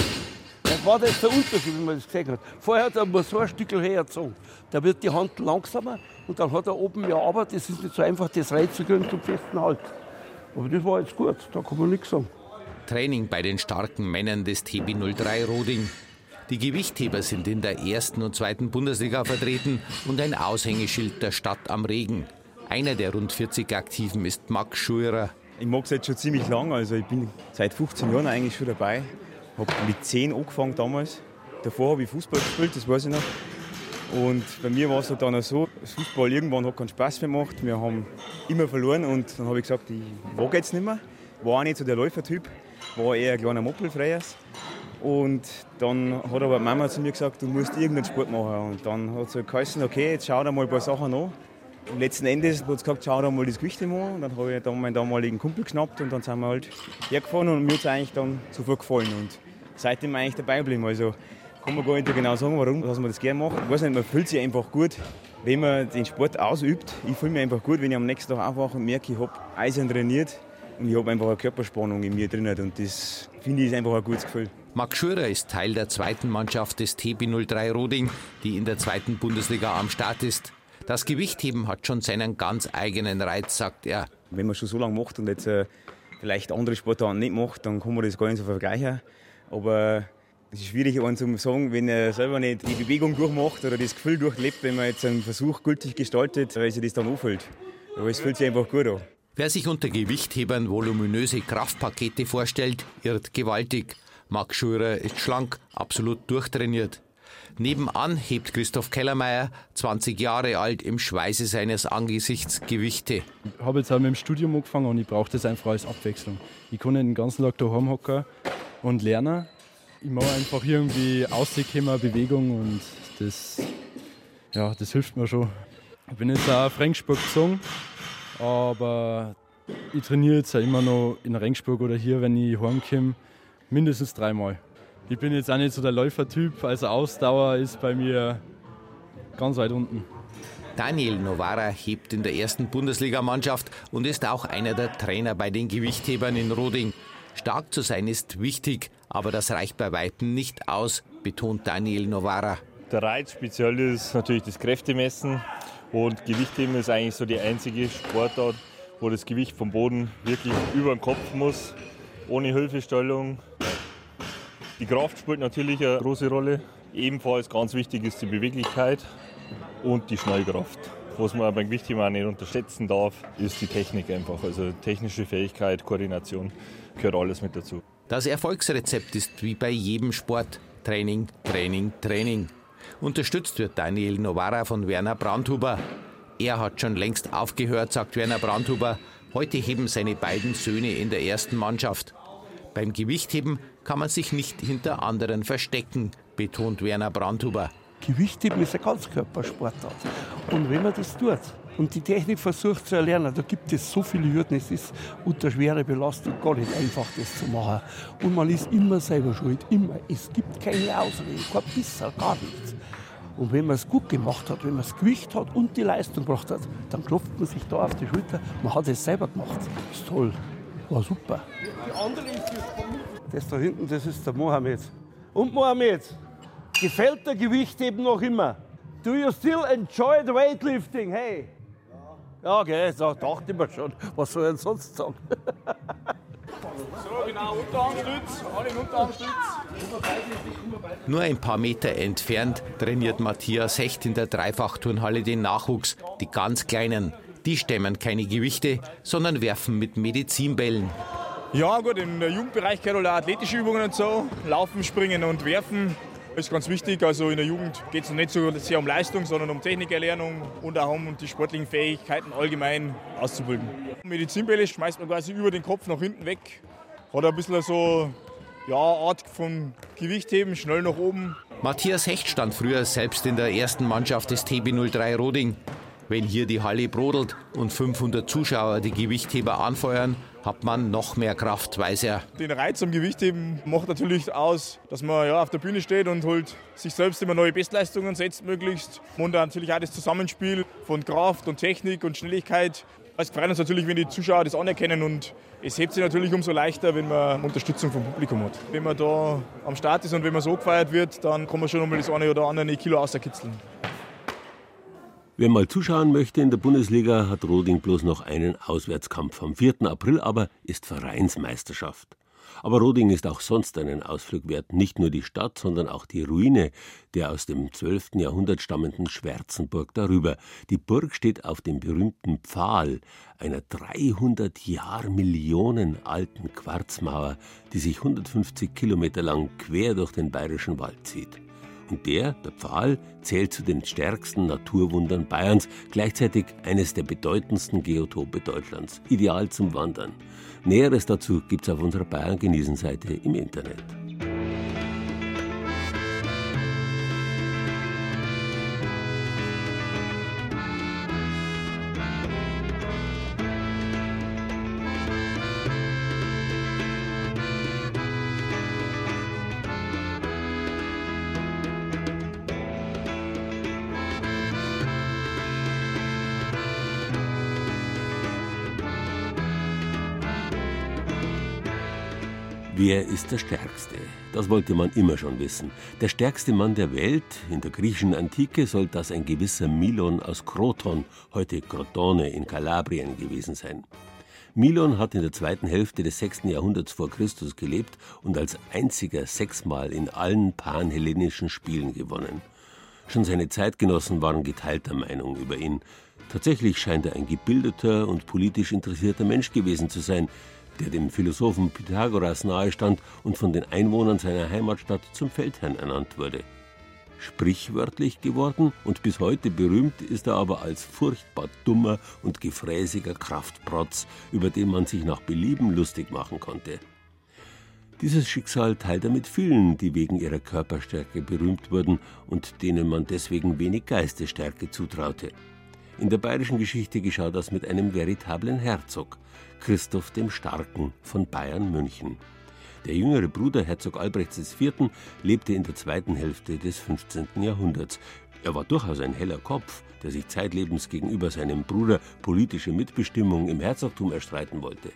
Das war das der Unterschied, wenn man das gesehen hat. Vorher hat er so ein Stück hergezogen. Da wird die Hand langsamer und dann hat er oben ja, aber das ist nicht so einfach, das reinzukriegen zum festen Halt. Aber das war jetzt gut, da kann man nichts sagen. Training bei den starken Männern des TB03 Roding. Die Gewichtheber sind in der ersten und zweiten Bundesliga vertreten und ein Aushängeschild der Stadt am Regen. Einer der rund 40 Aktiven ist Max Schuerer. Ich mag es jetzt schon ziemlich lang, also ich bin seit 15 Jahren eigentlich schon dabei. Habe mit 10 angefangen damals. Davor habe ich Fußball gespielt, das weiß ich noch. Und bei mir war es halt dann auch so, Fußball irgendwann hat keinen Spaß mehr gemacht. Wir haben immer verloren und dann habe ich gesagt, ich wage jetzt nicht mehr. War auch nicht so der Läufertyp, war eher ein kleiner Moppelfreiers. Und dann hat aber Mama zu mir gesagt, du musst irgendeinen Sport machen. Und dann hat sie halt geheißen, okay, jetzt schau dir mal ein paar Sachen an. Und letzten Endes hat sie gesagt, schau dir mal das Gewicht an. Und dann habe ich dann meinen damaligen Kumpel geschnappt und dann sind wir halt hergefahren und mir hat es eigentlich dann sofort gefallen. Und seitdem eigentlich dabei geblieben. Also kann man gar nicht genau sagen, warum, dass man das gerne macht. Ich weiß nicht, man fühlt sich einfach gut, wenn man den Sport ausübt. Ich fühle mich einfach gut, wenn ich am nächsten Tag aufwache und merke, ich habe Eisen trainiert und ich habe einfach eine Körperspannung in mir drin. Und das finde ich ist einfach ein gutes Gefühl. Max Schürer ist Teil der zweiten Mannschaft des TB03 Roding, die in der zweiten Bundesliga am Start ist. Das Gewichtheben hat schon seinen ganz eigenen Reiz, sagt er. Wenn man schon so lange macht und jetzt äh, vielleicht andere Sportarten nicht macht, dann kann man das gar nicht so vergleichen. Aber es ist schwierig, einen zu sagen, wenn er selber nicht die Bewegung durchmacht oder das Gefühl durchlebt, wenn man jetzt einen Versuch gültig gestaltet, weil sich das dann anfühlt. Aber es fühlt sich einfach gut an. Wer sich unter Gewichthebern voluminöse Kraftpakete vorstellt, irrt gewaltig. Max Schurer ist schlank, absolut durchtrainiert. Nebenan hebt Christoph Kellermeier, 20 Jahre alt, im Schweiße seines Angesichts Gewichte. Ich habe jetzt auch mit dem Studium angefangen und ich brauche das einfach als Abwechslung. Ich kann nicht den ganzen Tag daheim hocken und lernen. Ich mache einfach irgendwie Ausdruck, Bewegung und das, ja, das hilft mir schon. Ich bin jetzt auch auf Rengsburg gezogen, aber ich trainiere jetzt auch immer noch in Rengsburg oder hier, wenn ich heimkomme, mindestens dreimal. Ich bin jetzt auch nicht so der Läufertyp, also Ausdauer ist bei mir ganz weit unten. Daniel Novara hebt in der ersten Bundesligamannschaft und ist auch einer der Trainer bei den Gewichthebern in Roding. Stark zu sein ist wichtig, aber das reicht bei Weitem nicht aus, betont Daniel Novara. Der Reiz speziell ist natürlich das Kräftemessen und Gewichtheben ist eigentlich so die einzige Sportart, wo das Gewicht vom Boden wirklich über den Kopf muss, ohne Hilfestellung. Die Kraft spielt natürlich eine große Rolle. Ebenfalls ganz wichtig ist die Beweglichkeit und die Schnellkraft. Was man beim Gewichtheben auch nicht unterschätzen darf, ist die Technik einfach. Also technische Fähigkeit, Koordination gehört alles mit dazu. Das Erfolgsrezept ist wie bei jedem Sport Training, Training, Training. Unterstützt wird Daniel Novara von Werner Brandhuber. Er hat schon längst aufgehört, sagt Werner Brandhuber. Heute heben seine beiden Söhne in der ersten Mannschaft. Beim Gewichtheben kann man sich nicht hinter anderen verstecken, betont Werner Brandhuber. Gewichtheben ist ein Ganzkörpersportart. Und wenn man das tut und die Technik versucht zu erlernen, da gibt es so viele Hürden. Es ist unter schwerer Belastung gar nicht einfach, das zu machen. Und man ist immer selber schuld. Immer. Es gibt keine Ausrede, kein bisschen, gar nichts. Und wenn man es gut gemacht hat, wenn man das Gewicht hat und die Leistung gebracht hat, dann klopft man sich da auf die Schulter. Man hat es selber gemacht. Das ist toll. War super. Das da hinten, das ist der Mohammed. Und Mohammed, gefällt der Gewichtheben noch immer? Do you still enjoy the weightlifting? Hey? Ja, okay, so dachte ich mir schon. Was soll ich denn sonst sagen? So, genau, Unterarmstütz, alle in Unterarmstütz. Nur ein paar Meter entfernt trainiert Matthias Hecht in der Dreifachturnhalle den Nachwuchs, die ganz Kleinen. Die stemmen keine Gewichte, sondern werfen mit Medizinbällen. Ja, gut, im Jugendbereich gehört auch athletische Übungen und so. Laufen, springen und werfen ist ganz wichtig. Also in der Jugend geht es nicht so sehr um Leistung, sondern um Technikerlernung und auch um die sportlichen Fähigkeiten allgemein auszubilden. Medizinbälle schmeißt man quasi über den Kopf nach hinten weg. Hat ein bisschen so ja, Art von Gewichtheben, schnell nach oben. Matthias Hecht stand früher selbst in der ersten Mannschaft des TB03 Roding. Wenn hier die Halle brodelt und 500 Zuschauer die Gewichtheber anfeuern, hat man noch mehr Kraft, weiß er. Den Reiz am Gewichtheben macht natürlich aus, dass man ja, auf der Bühne steht und halt sich selbst immer neue Bestleistungen setzt möglichst. Und natürlich auch das Zusammenspiel von Kraft und Technik und Schnelligkeit. Es freut uns natürlich, wenn die Zuschauer das anerkennen und es hebt sich natürlich umso leichter, wenn man Unterstützung vom Publikum hat. Wenn man da am Start ist und wenn man so gefeiert wird, dann kann man schon einmal das eine oder andere Kilo außerkitzeln. Wer mal zuschauen möchte in der Bundesliga, hat Roding bloß noch einen Auswärtskampf. Am 4. April aber ist Vereinsmeisterschaft. Aber Roding ist auch sonst einen Ausflug wert. Nicht nur die Stadt, sondern auch die Ruine der aus dem 12. Jahrhundert stammenden Schwärzenburg darüber. Die Burg steht auf dem berühmten Pfahl, einer 300 Jahr Millionen alten Quarzmauer, die sich 150 Kilometer lang quer durch den bayerischen Wald zieht. Und der, der Pfahl, zählt zu den stärksten Naturwundern Bayerns, gleichzeitig eines der bedeutendsten Geotope Deutschlands, ideal zum Wandern. Näheres dazu gibt's auf unserer Bayern genießen Seite im Internet. Wer ist der Stärkste? Das wollte man immer schon wissen. Der stärkste Mann der Welt in der griechischen Antike soll das ein gewisser Milon aus Kroton, heute Crotone in Kalabrien gewesen sein. Milon hat in der zweiten Hälfte des 6. Jahrhunderts vor Christus gelebt und als einziger sechsmal in allen panhellenischen Spielen gewonnen. Schon seine Zeitgenossen waren geteilter Meinung über ihn. Tatsächlich scheint er ein gebildeter und politisch interessierter Mensch gewesen zu sein, der dem Philosophen Pythagoras nahestand und von den Einwohnern seiner Heimatstadt zum Feldherrn ernannt wurde. Sprichwörtlich geworden und bis heute berühmt ist er aber als furchtbar dummer und gefräßiger Kraftprotz, über den man sich nach Belieben lustig machen konnte. Dieses Schicksal teilt er mit vielen, die wegen ihrer Körperstärke berühmt wurden und denen man deswegen wenig Geistesstärke zutraute. In der bayerischen Geschichte geschah das mit einem veritablen Herzog, Christoph dem Starken von Bayern München. Der jüngere Bruder Herzog Albrechts IV. lebte in der zweiten Hälfte des 15. Jahrhunderts. Er war durchaus ein heller Kopf, der sich zeitlebens gegenüber seinem Bruder politische Mitbestimmung im Herzogtum erstreiten wollte.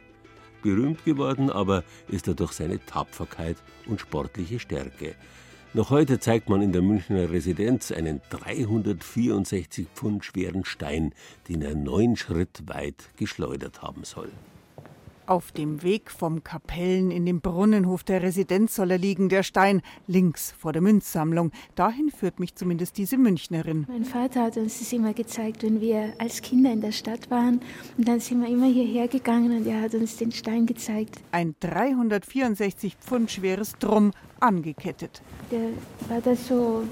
Berühmt geworden aber ist er durch seine Tapferkeit und sportliche Stärke. Noch heute zeigt man in der Münchner Residenz einen 364 Pfund schweren Stein, den er neun Schritt weit geschleudert haben soll. Auf dem Weg vom Kapellen in den Brunnenhof der Residenz soll er liegen, der Stein, links vor der Münzsammlung. Dahin führt mich zumindest diese Münchnerin. Mein Vater hat uns das immer gezeigt, wenn wir als Kinder in der Stadt waren. Und dann sind wir immer hierher gegangen und er hat uns den Stein gezeigt. Ein 364 Pfund schweres Drum, angekettet. Der war da so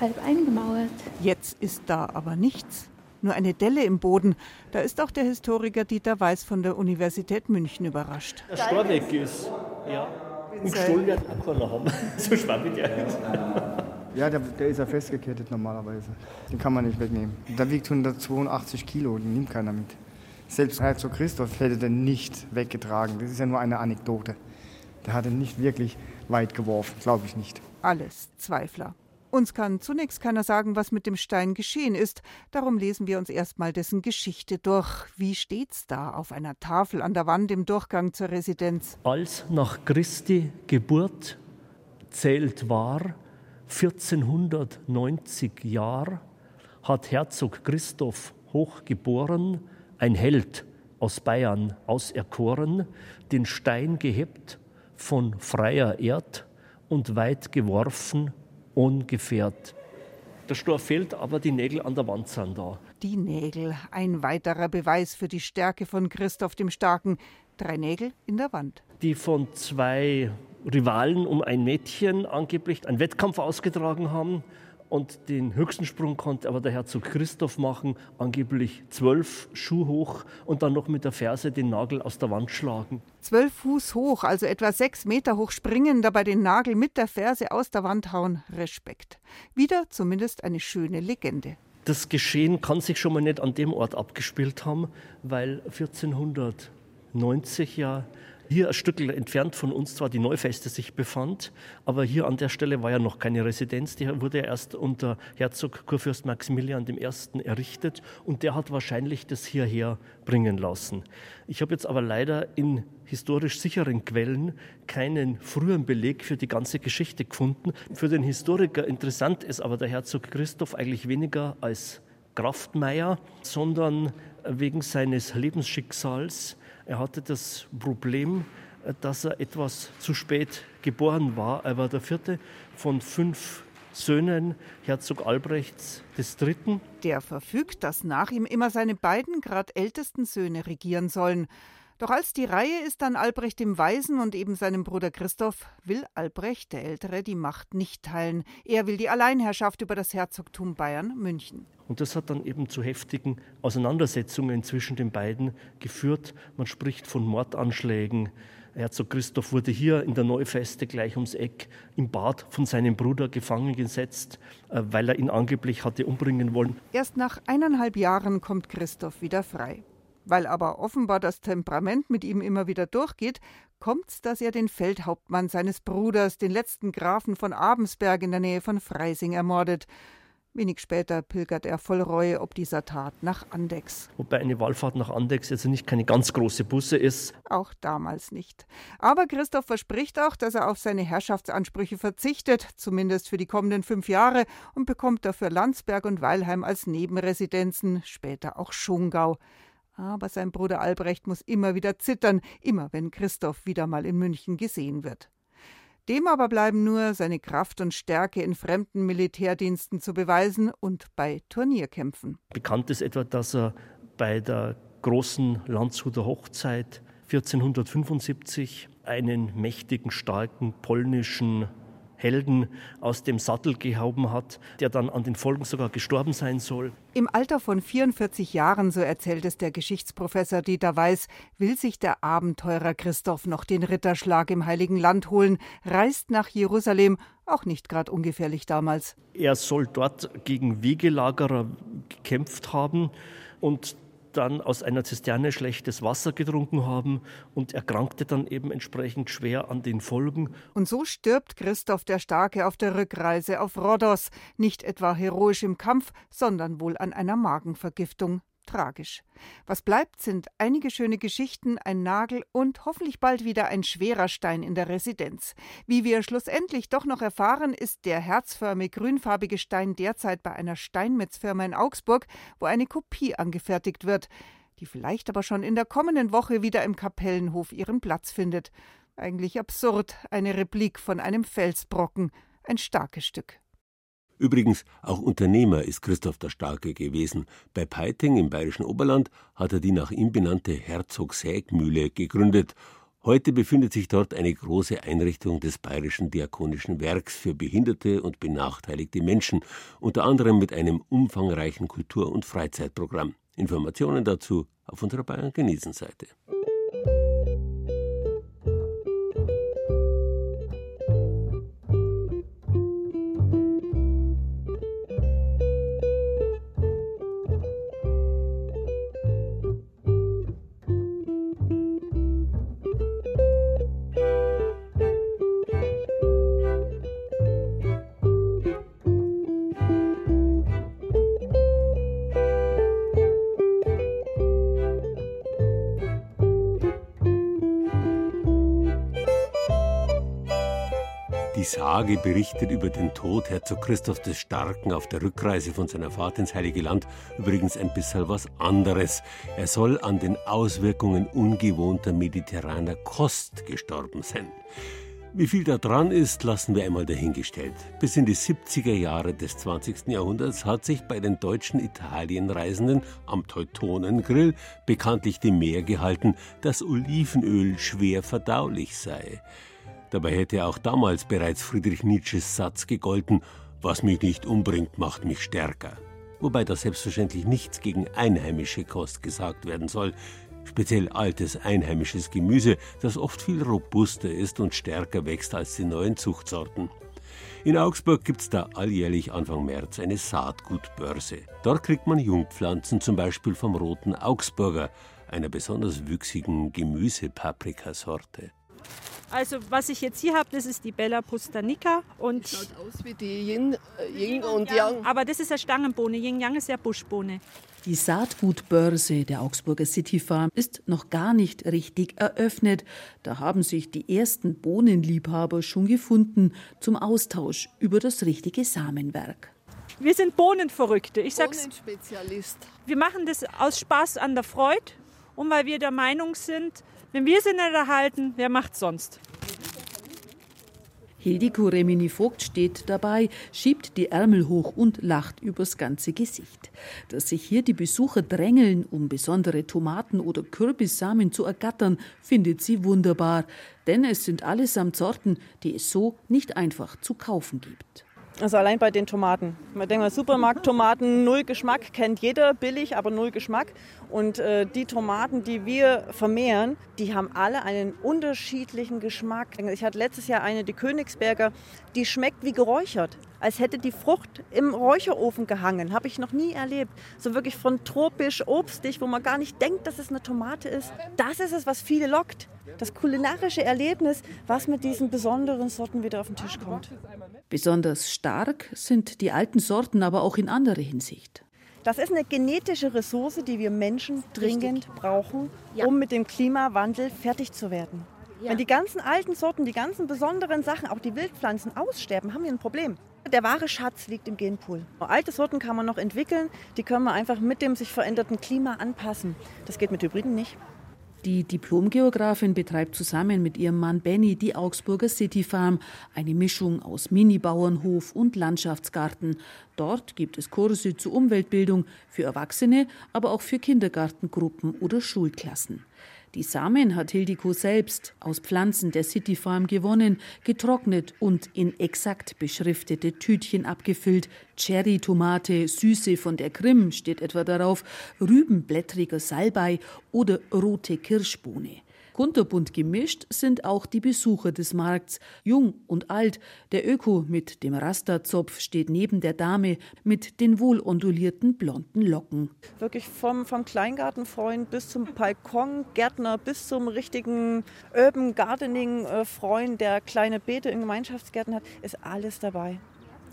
halb eingemauert. Jetzt ist da aber nichts nur eine Delle im Boden. Da ist auch der Historiker Dieter Weiß von der Universität München überrascht. Der Stor weg ist, ja. Und gestohlen wird auch keiner haben. so schwammig der ist. Ja, der, der ist ja festgekettet normalerweise. Den kann man nicht wegnehmen. Der wiegt 182 Kilo, den nimmt keiner mit. Selbst Herzog Christoph hätte den nicht weggetragen. Das ist ja nur eine Anekdote. Der hat ihn nicht wirklich weit geworfen, glaube ich nicht. Alles Zweifler. Uns kann zunächst keiner sagen, was mit dem Stein geschehen ist. Darum lesen wir uns erstmal dessen Geschichte durch. Wie steht's da auf einer Tafel an der Wand im Durchgang zur Residenz? Als nach Christi Geburt zählt war, 1490 Jahre, hat Herzog Christoph hochgeboren, ein Held aus Bayern auserkoren, den Stein gehebt, von freier Erd und weit geworfen ungefährd. Der Stor fehlt, aber die Nägel an der Wand sind da. Die Nägel, ein weiterer Beweis für die Stärke von Christoph dem Starken. Drei Nägel in der Wand. Die von zwei Rivalen um ein Mädchen angeblich einen Wettkampf ausgetragen haben und den höchsten Sprung konnte aber der Herzog Christoph machen, angeblich zwölf Schuh hoch und dann noch mit der Ferse den Nagel aus der Wand schlagen. Zwölf Fuß hoch, also etwa sechs Meter hoch springen, dabei den Nagel mit der Ferse aus der Wand hauen. Respekt. Wieder zumindest eine schöne Legende. Das Geschehen kann sich schon mal nicht an dem Ort abgespielt haben, weil 1490 ja hier ein Stück entfernt von uns zwar die Neufeste sich befand, aber hier an der Stelle war ja noch keine Residenz. Die wurde erst unter Herzog Kurfürst Maximilian I. errichtet und der hat wahrscheinlich das hierher bringen lassen. Ich habe jetzt aber leider in historisch sicheren Quellen keinen frühen Beleg für die ganze Geschichte gefunden. Für den Historiker interessant ist aber der Herzog Christoph eigentlich weniger als Kraftmeier, sondern wegen seines Lebensschicksals er hatte das Problem, dass er etwas zu spät geboren war. Er war der vierte von fünf Söhnen Herzog Albrechts III. Der verfügt, dass nach ihm immer seine beiden grad ältesten Söhne regieren sollen. Doch als die Reihe ist an Albrecht dem Weisen und eben seinem Bruder Christoph, will Albrecht der Ältere die Macht nicht teilen. Er will die Alleinherrschaft über das Herzogtum Bayern München. Und das hat dann eben zu heftigen Auseinandersetzungen zwischen den beiden geführt. Man spricht von Mordanschlägen. Herzog Christoph wurde hier in der Neufeste gleich ums Eck im Bad von seinem Bruder gefangen gesetzt, äh, weil er ihn angeblich hatte umbringen wollen. Erst nach eineinhalb Jahren kommt Christoph wieder frei. Weil aber offenbar das Temperament mit ihm immer wieder durchgeht, kommt's, dass er den Feldhauptmann seines Bruders, den letzten Grafen von Abensberg in der Nähe von Freising, ermordet. Wenig später pilgert er voll Reue ob dieser Tat nach Andex. Wobei eine Wallfahrt nach Andex jetzt nicht keine ganz große Busse ist. Auch damals nicht. Aber Christoph verspricht auch, dass er auf seine Herrschaftsansprüche verzichtet, zumindest für die kommenden fünf Jahre, und bekommt dafür Landsberg und Weilheim als Nebenresidenzen, später auch Schongau. Aber sein Bruder Albrecht muss immer wieder zittern, immer wenn Christoph wieder mal in München gesehen wird. Dem aber bleiben nur seine Kraft und Stärke in fremden Militärdiensten zu beweisen und bei Turnierkämpfen. Bekannt ist etwa, dass er bei der großen Landshuter Hochzeit 1475 einen mächtigen, starken polnischen Helden aus dem Sattel gehauen hat, der dann an den Folgen sogar gestorben sein soll. Im Alter von 44 Jahren, so erzählt es der Geschichtsprofessor Dieter Weiß, will sich der Abenteurer Christoph noch den Ritterschlag im Heiligen Land holen, reist nach Jerusalem, auch nicht gerade ungefährlich damals. Er soll dort gegen Wegelagerer gekämpft haben und dann aus einer Zisterne schlechtes Wasser getrunken haben und erkrankte dann eben entsprechend schwer an den Folgen. Und so stirbt Christoph der Starke auf der Rückreise auf Rhodos, nicht etwa heroisch im Kampf, sondern wohl an einer Magenvergiftung tragisch. Was bleibt, sind einige schöne Geschichten, ein Nagel und hoffentlich bald wieder ein schwerer Stein in der Residenz. Wie wir schlussendlich doch noch erfahren, ist der herzförmig grünfarbige Stein derzeit bei einer Steinmetzfirma in Augsburg, wo eine Kopie angefertigt wird. die vielleicht aber schon in der kommenden Woche wieder im Kapellenhof ihren Platz findet. Eigentlich absurd, eine Replik von einem Felsbrocken, ein starkes Stück. Übrigens, auch Unternehmer ist Christoph der Starke gewesen. Bei Peiting im bayerischen Oberland hat er die nach ihm benannte Herzog-Sägmühle gegründet. Heute befindet sich dort eine große Einrichtung des Bayerischen Diakonischen Werks für behinderte und benachteiligte Menschen, unter anderem mit einem umfangreichen Kultur- und Freizeitprogramm. Informationen dazu auf unserer Bayern Sage berichtet über den Tod Herzog Christoph des Starken auf der Rückreise von seiner Fahrt ins Heilige Land übrigens ein bisschen was anderes. Er soll an den Auswirkungen ungewohnter mediterraner Kost gestorben sein. Wie viel da dran ist, lassen wir einmal dahingestellt. Bis in die 70er Jahre des 20. Jahrhunderts hat sich bei den deutschen Italienreisenden am Teutonengrill bekanntlich die Mehr gehalten, dass Olivenöl schwer verdaulich sei. Dabei hätte auch damals bereits Friedrich Nietzsches Satz gegolten, was mich nicht umbringt, macht mich stärker. Wobei da selbstverständlich nichts gegen einheimische Kost gesagt werden soll, speziell altes einheimisches Gemüse, das oft viel robuster ist und stärker wächst als die neuen Zuchtsorten. In Augsburg gibt es da alljährlich Anfang März eine Saatgutbörse. Dort kriegt man Jungpflanzen, zum Beispiel vom roten Augsburger, einer besonders wüchsigen Gemüsepaprikasorte. Also was ich jetzt hier habe, das ist die Bella pustanica. Und Schaut aus wie die Yin, äh, Yin und Yang. Aber das ist eine Stangenbohne. Yin Yang ist ja Buschbohne. Die Saatgutbörse der Augsburger City Farm ist noch gar nicht richtig eröffnet. Da haben sich die ersten Bohnenliebhaber schon gefunden zum Austausch über das richtige Samenwerk. Wir sind Bohnenverrückte. Ich sag's. Bohnenspezialist. Wir machen das aus Spaß an der Freude und weil wir der Meinung sind, wenn wir sie nicht erhalten, wer macht's sonst? Hildiko Remini Vogt steht dabei, schiebt die Ärmel hoch und lacht übers ganze Gesicht. Dass sich hier die Besucher drängeln, um besondere Tomaten oder Kürbissamen zu ergattern, findet sie wunderbar. Denn es sind allesamt Sorten, die es so nicht einfach zu kaufen gibt. Also allein bei den Tomaten. Man denkt mal, Supermarkttomaten, null Geschmack, kennt jeder, billig, aber null Geschmack. Und äh, die Tomaten, die wir vermehren, die haben alle einen unterschiedlichen Geschmack. Ich hatte letztes Jahr eine, die Königsberger, die schmeckt wie geräuchert. Als hätte die Frucht im Räucherofen gehangen. Habe ich noch nie erlebt. So wirklich von tropisch, obstig, wo man gar nicht denkt, dass es eine Tomate ist. Das ist es, was viele lockt. Das kulinarische Erlebnis, was mit diesen besonderen Sorten wieder auf den Tisch kommt. Besonders stark sind die alten Sorten aber auch in anderer Hinsicht. Das ist eine genetische Ressource, die wir Menschen dringend brauchen, um mit dem Klimawandel fertig zu werden. Wenn die ganzen alten Sorten, die ganzen besonderen Sachen, auch die Wildpflanzen aussterben, haben wir ein Problem. Der wahre Schatz liegt im Genpool. Alte Sorten kann man noch entwickeln, die können wir einfach mit dem sich veränderten Klima anpassen. Das geht mit Hybriden nicht. Die Diplomgeografin betreibt zusammen mit ihrem Mann Benny die Augsburger City Farm, eine Mischung aus Mini-Bauernhof und Landschaftsgarten. Dort gibt es Kurse zur Umweltbildung für Erwachsene, aber auch für Kindergartengruppen oder Schulklassen. Die Samen hat Hildiko selbst aus Pflanzen der City Farm gewonnen, getrocknet und in exakt beschriftete Tütchen abgefüllt. Cherry-Tomate, Süße von der Krim steht etwa darauf, rübenblättriger Salbei oder rote Kirschbohne. Kunterbunt gemischt sind auch die Besucher des Markts, jung und alt. Der Öko mit dem Rasterzopf steht neben der Dame mit den wohlondulierten blonden Locken. Wirklich vom, vom Kleingartenfreund bis zum Balkongärtner bis zum richtigen Urban Gardening-Freund, der kleine Beete in Gemeinschaftsgärten hat, ist alles dabei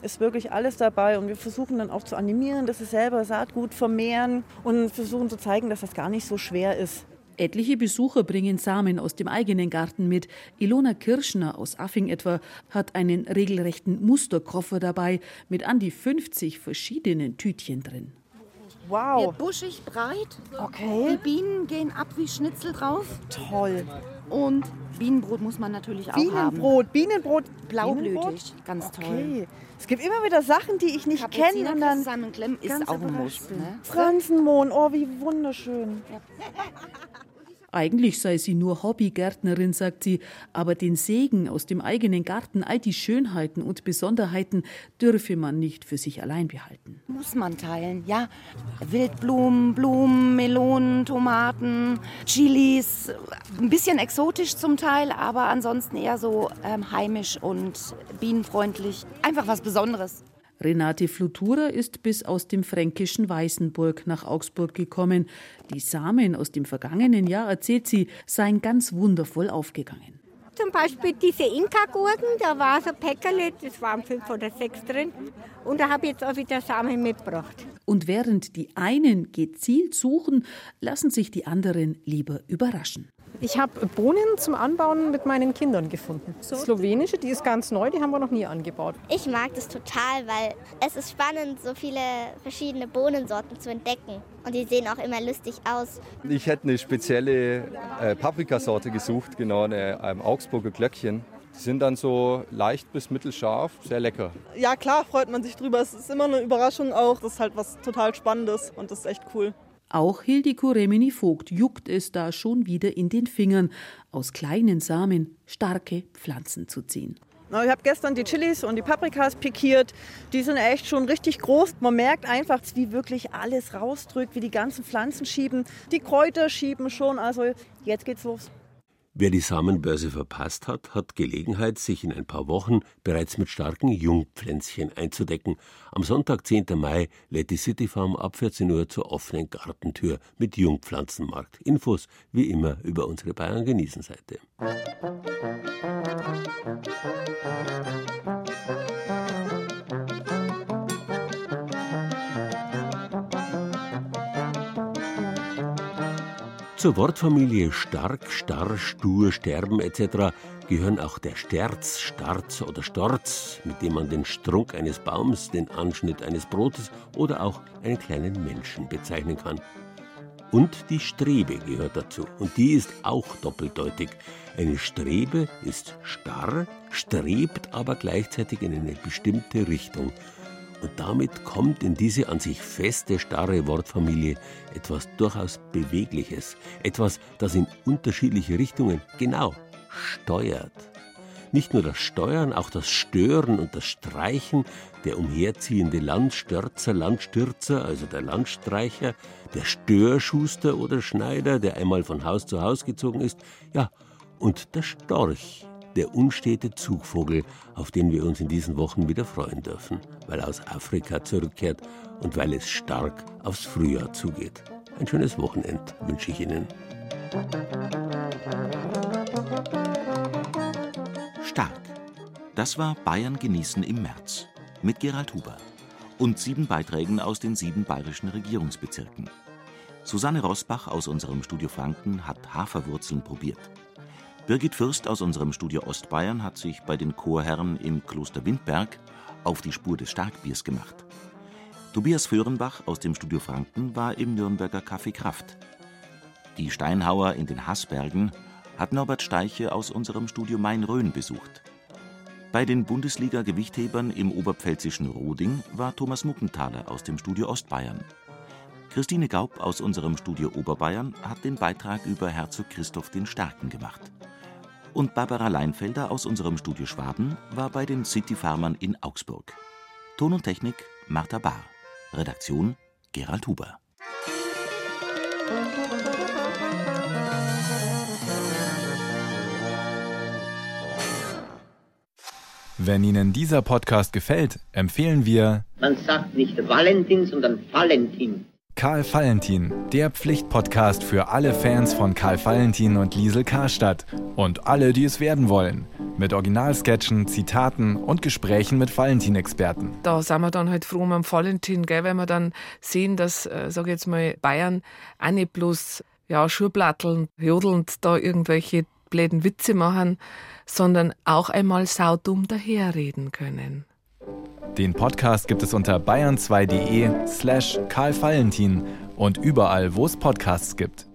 ist wirklich alles dabei und wir versuchen dann auch zu animieren, dass sie selber Saatgut vermehren und versuchen zu zeigen, dass das gar nicht so schwer ist. Etliche Besucher bringen Samen aus dem eigenen Garten mit. Ilona Kirschner aus Affing etwa hat einen regelrechten Musterkoffer dabei mit an die 50 verschiedenen Tütchen drin. Wow. Wird buschig, breit. Okay. Die Bienen gehen ab wie Schnitzel drauf. Toll. Und Bienenbrot muss man natürlich auch haben. Bienenbrot, Bienenbrot, Blaublütig, Bienenbrot? ganz toll. Okay. Es gibt immer wieder Sachen, die ich nicht kenne. Und dann zusammenklemmen ist auch ein Muss. Ne? Pflanzenmohn, oh, wie wunderschön. Eigentlich sei sie nur Hobbygärtnerin, sagt sie, aber den Segen aus dem eigenen Garten, all die Schönheiten und Besonderheiten dürfe man nicht für sich allein behalten. Muss man teilen, ja. Wildblumen, Blumen, Melonen, Tomaten, Chilis. Ein bisschen exotisch zum Teil, aber ansonsten eher so ähm, heimisch und bienenfreundlich. Einfach was Besonderes. Renate Flutura ist bis aus dem fränkischen Weißenburg nach Augsburg gekommen. Die Samen aus dem vergangenen Jahr, erzählt sie, seien ganz wundervoll aufgegangen. Zum Beispiel diese Inka-Gurken, da war so Päckerle, das waren fünf oder sechs drin. Und da habe ich jetzt auch wieder Samen mitgebracht. Und während die einen gezielt suchen, lassen sich die anderen lieber überraschen. Ich habe Bohnen zum Anbauen mit meinen Kindern gefunden. Slowenische, die ist ganz neu, die haben wir noch nie angebaut. Ich mag das total, weil es ist spannend, so viele verschiedene Bohnensorten zu entdecken. Und die sehen auch immer lustig aus. Ich hätte eine spezielle äh, Paprikasorte gesucht, genau eine ähm, Augsburger Glöckchen. Die sind dann so leicht bis mittelscharf, sehr lecker. Ja, klar freut man sich drüber. Es ist immer eine Überraschung auch. Das ist halt was total Spannendes und das ist echt cool. Auch Hildiko Remini Vogt juckt es da schon wieder in den Fingern, aus kleinen Samen starke Pflanzen zu ziehen. Ich habe gestern die Chilis und die Paprikas pikiert. Die sind echt schon richtig groß. Man merkt einfach, wie wirklich alles rausdrückt, wie die ganzen Pflanzen schieben. Die Kräuter schieben schon. Also jetzt geht's los. Wer die Samenbörse verpasst hat, hat Gelegenheit, sich in ein paar Wochen bereits mit starken Jungpflänzchen einzudecken. Am Sonntag, 10. Mai, lädt die City Farm ab 14 Uhr zur offenen Gartentür mit Jungpflanzenmarkt. Infos wie immer über unsere Bayern genießen Seite. Zur Wortfamilie stark, starr, stur, sterben etc. gehören auch der Sterz, Starz oder Storz, mit dem man den Strunk eines Baums, den Anschnitt eines Brotes oder auch einen kleinen Menschen bezeichnen kann. Und die Strebe gehört dazu. Und die ist auch doppeldeutig. Eine Strebe ist starr, strebt aber gleichzeitig in eine bestimmte Richtung. Und damit kommt in diese an sich feste, starre Wortfamilie etwas durchaus Bewegliches, etwas, das in unterschiedliche Richtungen genau steuert. Nicht nur das Steuern, auch das Stören und das Streichen, der umherziehende Landstörzer, Landstürzer, also der Landstreicher, der Störschuster oder Schneider, der einmal von Haus zu Haus gezogen ist, ja, und der Storch, der unstete Zugvogel, auf den wir uns in diesen Wochen wieder freuen dürfen, weil er aus Afrika zurückkehrt und weil es stark aufs Frühjahr zugeht. Ein schönes Wochenend wünsche ich Ihnen. Stark. Das war Bayern genießen im März mit Gerald Huber und sieben Beiträgen aus den sieben bayerischen Regierungsbezirken. Susanne Rosbach aus unserem Studio Franken hat Haferwurzeln probiert. Birgit Fürst aus unserem Studio Ostbayern hat sich bei den Chorherren im Kloster Windberg auf die Spur des Starkbiers gemacht. Tobias Föhrenbach aus dem Studio Franken war im Nürnberger Café Kraft. Die Steinhauer in den Haßbergen hat Norbert Steiche aus unserem Studio Main-Rhön besucht. Bei den Bundesliga-Gewichthebern im oberpfälzischen Roding war Thomas Muckenthaler aus dem Studio Ostbayern. Christine Gaub aus unserem Studio Oberbayern hat den Beitrag über Herzog Christoph den Starken gemacht. Und Barbara Leinfelder aus unserem Studio Schwaben war bei den City Farmern in Augsburg. Ton und Technik Martha Bahr. Redaktion Gerald Huber. Wenn Ihnen dieser Podcast gefällt, empfehlen wir Man sagt nicht Valentin, sondern Valentin. Karl Valentin, der Pflichtpodcast für alle Fans von Karl Valentin und Liesel Karstadt und alle, die es werden wollen. Mit Originalsketchen, Zitaten und Gesprächen mit Valentin-Experten. Da sind wir dann halt froh am Valentin, gell, weil wir dann sehen, dass, äh, sag ich jetzt mal, Bayern auch nicht bloß ja, Schurplatteln, jodelnd da irgendwelche bläden Witze machen, sondern auch einmal saudumm daherreden können. Den Podcast gibt es unter bayern2.de slash Karl Valentin und überall, wo es Podcasts gibt.